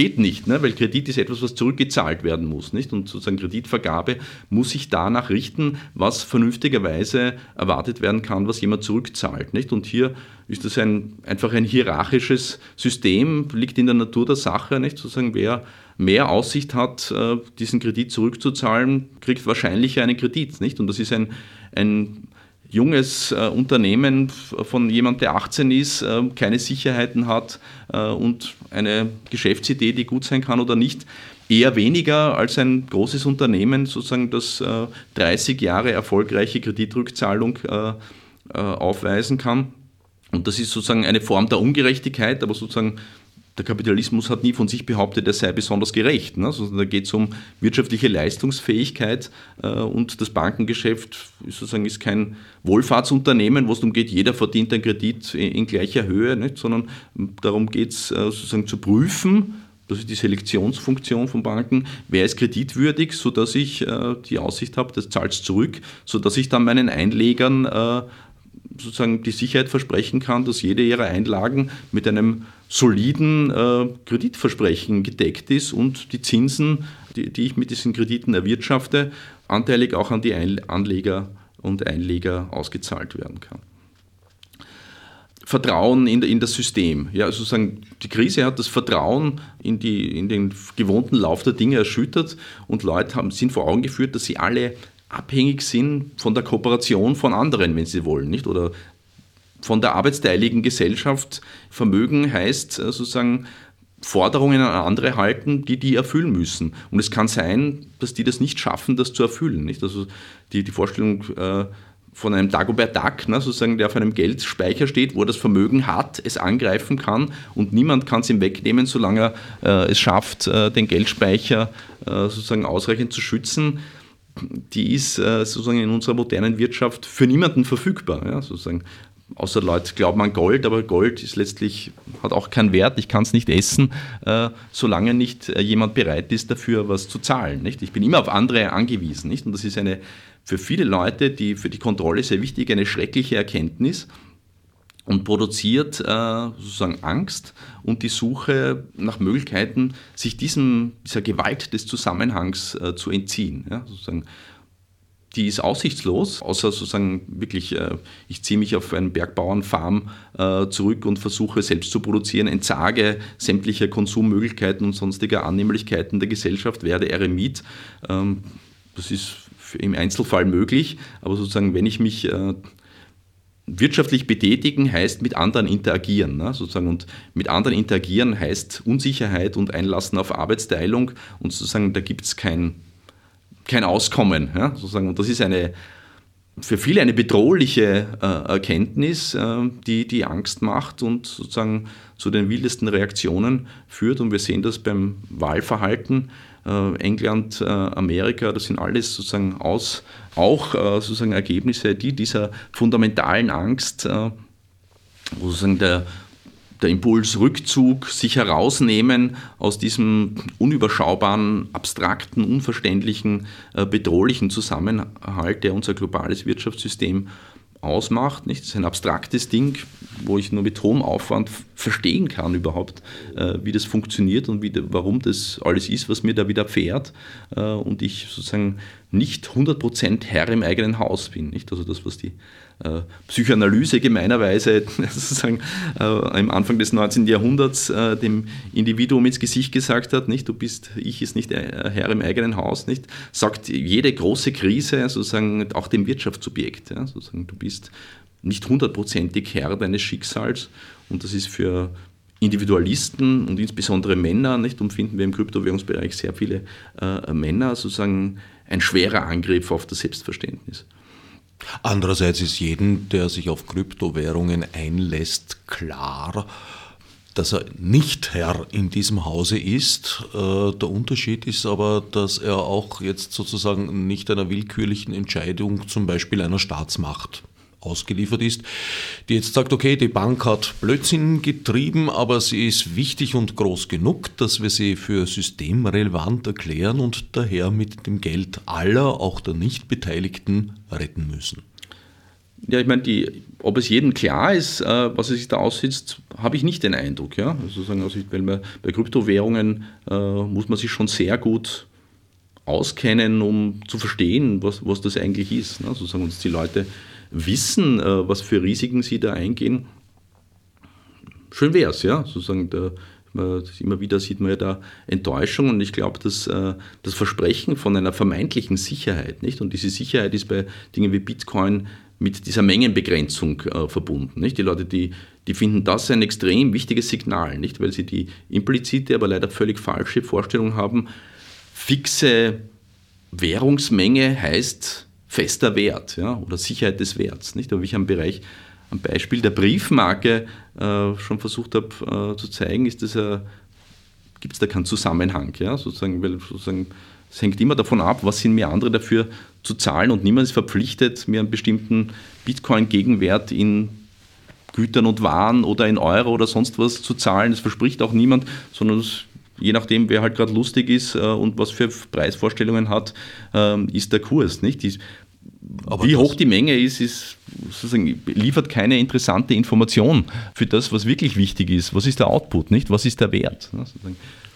geht nicht, ne? weil Kredit ist etwas, was zurückgezahlt werden muss. Nicht? Und sozusagen Kreditvergabe muss sich danach richten, was vernünftigerweise erwartet werden kann, was jemand zurückzahlt. Nicht? Und hier ist das ein, einfach ein hierarchisches System, liegt in der Natur der Sache. Nicht? Sozusagen wer mehr Aussicht hat, äh, diesen Kredit zurückzuzahlen, kriegt wahrscheinlich einen Kredit. Nicht? Und das ist ein, ein junges äh, Unternehmen von jemand, der 18 ist, äh, keine Sicherheiten hat äh, und eine Geschäftsidee, die gut sein kann oder nicht, eher weniger als ein großes Unternehmen, sozusagen, das 30 Jahre erfolgreiche Kreditrückzahlung aufweisen kann. Und das ist sozusagen eine Form der Ungerechtigkeit, aber sozusagen der Kapitalismus hat nie von sich behauptet, er sei besonders gerecht. Ne? Also da geht es um wirtschaftliche Leistungsfähigkeit äh, und das Bankengeschäft ist, sozusagen, ist kein Wohlfahrtsunternehmen, wo es darum geht, jeder verdient einen Kredit in, in gleicher Höhe, nicht? sondern darum geht es äh, sozusagen zu prüfen, das ist die Selektionsfunktion von Banken, wer ist kreditwürdig, sodass ich äh, die Aussicht habe, das zahlt es zurück, sodass ich dann meinen Einlegern äh, sozusagen die Sicherheit versprechen kann, dass jede ihrer Einlagen mit einem soliden äh, Kreditversprechen gedeckt ist und die Zinsen, die, die, ich mit diesen Krediten erwirtschafte, anteilig auch an die Anleger und Einleger ausgezahlt werden kann. Vertrauen in, in das System. Ja, also sozusagen die Krise hat das Vertrauen in, die, in den gewohnten Lauf der Dinge erschüttert und Leute haben, sind vor Augen geführt, dass sie alle abhängig sind von der Kooperation von anderen, wenn sie wollen, nicht? Oder von der arbeitsteiligen Gesellschaft. Vermögen heißt äh, sozusagen Forderungen an andere halten, die die erfüllen müssen. Und es kann sein, dass die das nicht schaffen, das zu erfüllen. Nicht? Also die, die Vorstellung äh, von einem Dagobert Duck, ne, sozusagen, der auf einem Geldspeicher steht, wo er das Vermögen hat, es angreifen kann und niemand kann es ihm wegnehmen, solange er äh, es schafft, den Geldspeicher sozusagen ausreichend zu schützen die ist sozusagen in unserer modernen Wirtschaft für niemanden verfügbar. Ja, sozusagen. Außer Leute glauben an Gold, aber Gold ist letztlich, hat auch keinen Wert, ich kann es nicht essen, äh, solange nicht äh, jemand bereit ist, dafür was zu zahlen. Nicht? Ich bin immer auf andere angewiesen. Nicht? Und das ist eine für viele Leute, die für die Kontrolle sehr wichtig, eine schreckliche Erkenntnis und produziert äh, sozusagen Angst und die Suche nach Möglichkeiten, sich diesem, dieser Gewalt des Zusammenhangs äh, zu entziehen. Ja, sozusagen. Die ist aussichtslos, außer sozusagen wirklich, äh, ich ziehe mich auf eine Bergbauernfarm äh, zurück und versuche selbst zu produzieren, entsage sämtliche Konsummöglichkeiten und sonstiger Annehmlichkeiten der Gesellschaft, werde Eremit. Ähm, das ist im Einzelfall möglich, aber sozusagen, wenn ich mich äh, wirtschaftlich betätigen heißt mit anderen interagieren. Ne, sozusagen. Und mit anderen interagieren heißt Unsicherheit und Einlassen auf Arbeitsteilung. Und sozusagen, da gibt es kein, kein Auskommen. Ja, sozusagen. Und das ist eine, für viele eine bedrohliche äh, Erkenntnis, äh, die, die Angst macht und sozusagen zu den wildesten Reaktionen führt. Und wir sehen das beim Wahlverhalten England, Amerika, das sind alles sozusagen aus, auch sozusagen Ergebnisse, die dieser fundamentalen Angst, wo sozusagen der der Impuls Rückzug, sich herausnehmen aus diesem unüberschaubaren, abstrakten, unverständlichen, äh, bedrohlichen Zusammenhalt, der unser globales Wirtschaftssystem ausmacht. Nicht? Das ist ein abstraktes Ding, wo ich nur mit hohem Aufwand verstehen kann überhaupt, äh, wie das funktioniert und wie, warum das alles ist, was mir da widerfährt. Äh, und ich sozusagen nicht 100% Herr im eigenen Haus bin. Nicht? Also das, was die Psychoanalyse gemeinerweise sozusagen äh, am Anfang des 19. Jahrhunderts äh, dem Individuum ins Gesicht gesagt hat, nicht? Du bist, ich ist nicht Herr im eigenen Haus, nicht? Sagt jede große Krise sozusagen auch dem Wirtschaftssubjekt, ja? sozusagen du bist nicht hundertprozentig Herr deines Schicksals und das ist für Individualisten und insbesondere Männer, nicht, und finden wir im Kryptowährungsbereich sehr viele äh, Männer, sozusagen ein schwerer Angriff auf das Selbstverständnis. Andererseits ist jedem, der sich auf Kryptowährungen einlässt, klar, dass er nicht Herr in diesem Hause ist. Äh, der Unterschied ist aber, dass er auch jetzt sozusagen nicht einer willkürlichen Entscheidung, zum Beispiel einer Staatsmacht, ausgeliefert ist, die jetzt sagt, okay, die Bank hat Blödsinn getrieben, aber sie ist wichtig und groß genug, dass wir sie für systemrelevant erklären und daher mit dem Geld aller, auch der Nichtbeteiligten, retten müssen. Ja, ich meine, die, ob es jedem klar ist, äh, was er sich da aussitzt, habe ich nicht den Eindruck. Ja? Also, sagen, also weil man, bei Kryptowährungen äh, muss man sich schon sehr gut auskennen, um zu verstehen, was, was das eigentlich ist. Ne? Also sagen uns die Leute wissen, äh, was für Risiken sie da eingehen, schön wäre es, ja, sozusagen da, immer wieder sieht man ja da Enttäuschung und ich glaube, dass äh, das Versprechen von einer vermeintlichen Sicherheit, nicht? Und diese Sicherheit ist bei Dingen wie Bitcoin mit dieser Mengenbegrenzung äh, verbunden. Nicht? Die Leute, die, die finden das ein extrem wichtiges Signal, nicht? weil sie die implizite, aber leider völlig falsche Vorstellung haben, fixe Währungsmenge heißt fester Wert ja, oder Sicherheit des Werts. Nicht? Aber wie ich am Bereich, am Beispiel der Briefmarke äh, schon versucht habe äh, zu zeigen, ist das gibt es da keinen Zusammenhang. Ja? Sozusagen, weil sozusagen, es hängt immer davon ab, was sind mir andere dafür zu zahlen und niemand ist verpflichtet, mir einen bestimmten Bitcoin-Gegenwert in Gütern und Waren oder in Euro oder sonst was zu zahlen. Das verspricht auch niemand, sondern es je nachdem, wer halt gerade lustig ist äh, und was für Preisvorstellungen hat, ähm, ist der Kurs. Nicht? Die, wie hoch die Menge ist, ist liefert keine interessante Information für das, was wirklich wichtig ist. Was ist der Output, nicht? Was ist der Wert?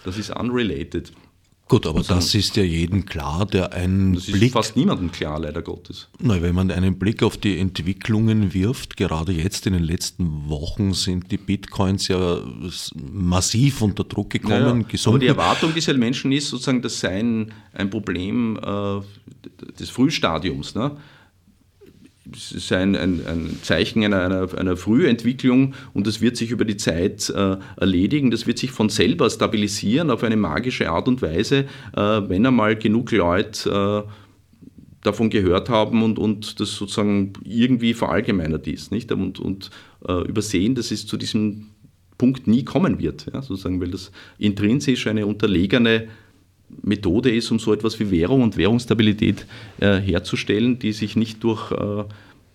Das ist unrelated. Gut, aber also, das ist ja jedem klar, der einen das Blick. Das ist fast niemandem klar, leider Gottes. Na, wenn man einen Blick auf die Entwicklungen wirft, gerade jetzt in den letzten Wochen sind die Bitcoins ja massiv unter Druck gekommen, ja, gesunken. Aber die Erwartung dieser Menschen ist sozusagen, das sei ein, ein Problem äh, des Frühstadiums. Ne? Es ist ein, ein, ein Zeichen einer, einer, einer, Frühentwicklung und das wird sich über die Zeit äh, erledigen. Das wird sich von selber stabilisieren auf eine magische Art und Weise, äh, wenn einmal genug Leute äh, davon gehört haben und, und das sozusagen irgendwie verallgemeinert ist. Nicht? Und, und äh, übersehen, dass es zu diesem Punkt nie kommen wird, ja? sozusagen, weil das intrinsisch eine unterlegene Methode ist, um so etwas wie Währung und Währungsstabilität äh, herzustellen, die sich nicht durch, äh,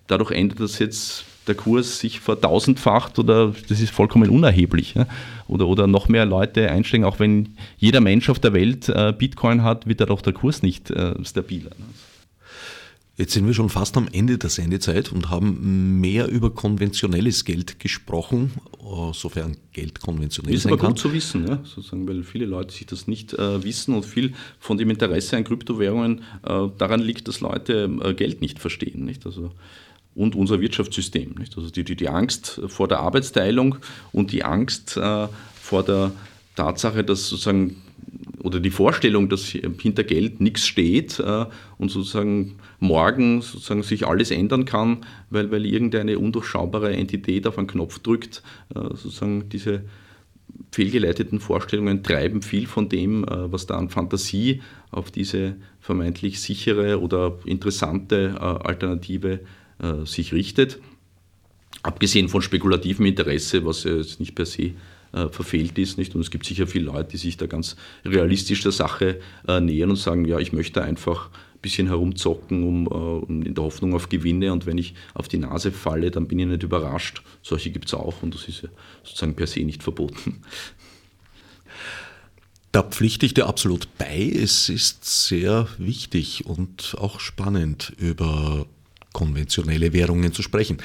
dadurch ändert, dass jetzt der Kurs sich vertausendfacht oder das ist vollkommen unerheblich. Oder, oder noch mehr Leute einsteigen, auch wenn jeder Mensch auf der Welt äh, Bitcoin hat, wird dadurch der Kurs nicht stabiler. Ne? Jetzt sind wir schon fast am Ende der Sendezeit und haben mehr über konventionelles Geld gesprochen, äh, sofern Geld konventionell ist. Ist aber kann. gut zu wissen, ja? Sozusagen, weil viele Leute sich das nicht äh, wissen und viel von dem Interesse an Kryptowährungen äh, daran liegt, dass Leute äh, Geld nicht verstehen. Nicht? Also, und unser Wirtschaftssystem. Nicht? Also die, die, die Angst vor der Arbeitsteilung und die Angst äh, vor der Tatsache, dass sozusagen oder die Vorstellung, dass hinter Geld nichts steht äh, und sozusagen morgen sozusagen sich alles ändern kann, weil, weil irgendeine undurchschaubare Entität auf einen Knopf drückt, äh, sozusagen diese fehlgeleiteten Vorstellungen treiben viel von dem, äh, was da an Fantasie auf diese vermeintlich sichere oder interessante äh, Alternative äh, sich richtet. Abgesehen von spekulativem Interesse, was jetzt nicht per se verfehlt ist. Nicht? Und es gibt sicher viele Leute, die sich da ganz realistisch der Sache äh, nähern und sagen, ja, ich möchte einfach ein bisschen herumzocken um, äh, um, in der Hoffnung auf Gewinne und wenn ich auf die Nase falle, dann bin ich nicht überrascht. Solche gibt es auch und das ist ja sozusagen per se nicht verboten. Da pflichte ich dir absolut bei. Es ist sehr wichtig und auch spannend, über konventionelle Währungen zu sprechen.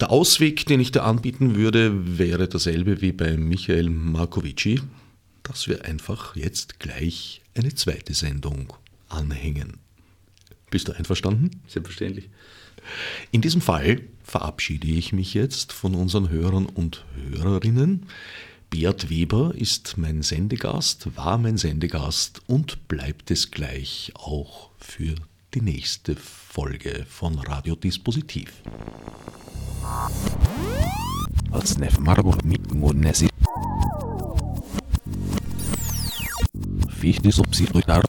Der Ausweg, den ich da anbieten würde, wäre derselbe wie bei Michael Markovici, dass wir einfach jetzt gleich eine zweite Sendung anhängen. Bist du einverstanden? Selbstverständlich. In diesem Fall verabschiede ich mich jetzt von unseren Hörern und Hörerinnen. Bert Weber ist mein Sendegast, war mein Sendegast und bleibt es gleich auch für die nächste Folge von Als Marburg mit Monesi. Fichte subsidiar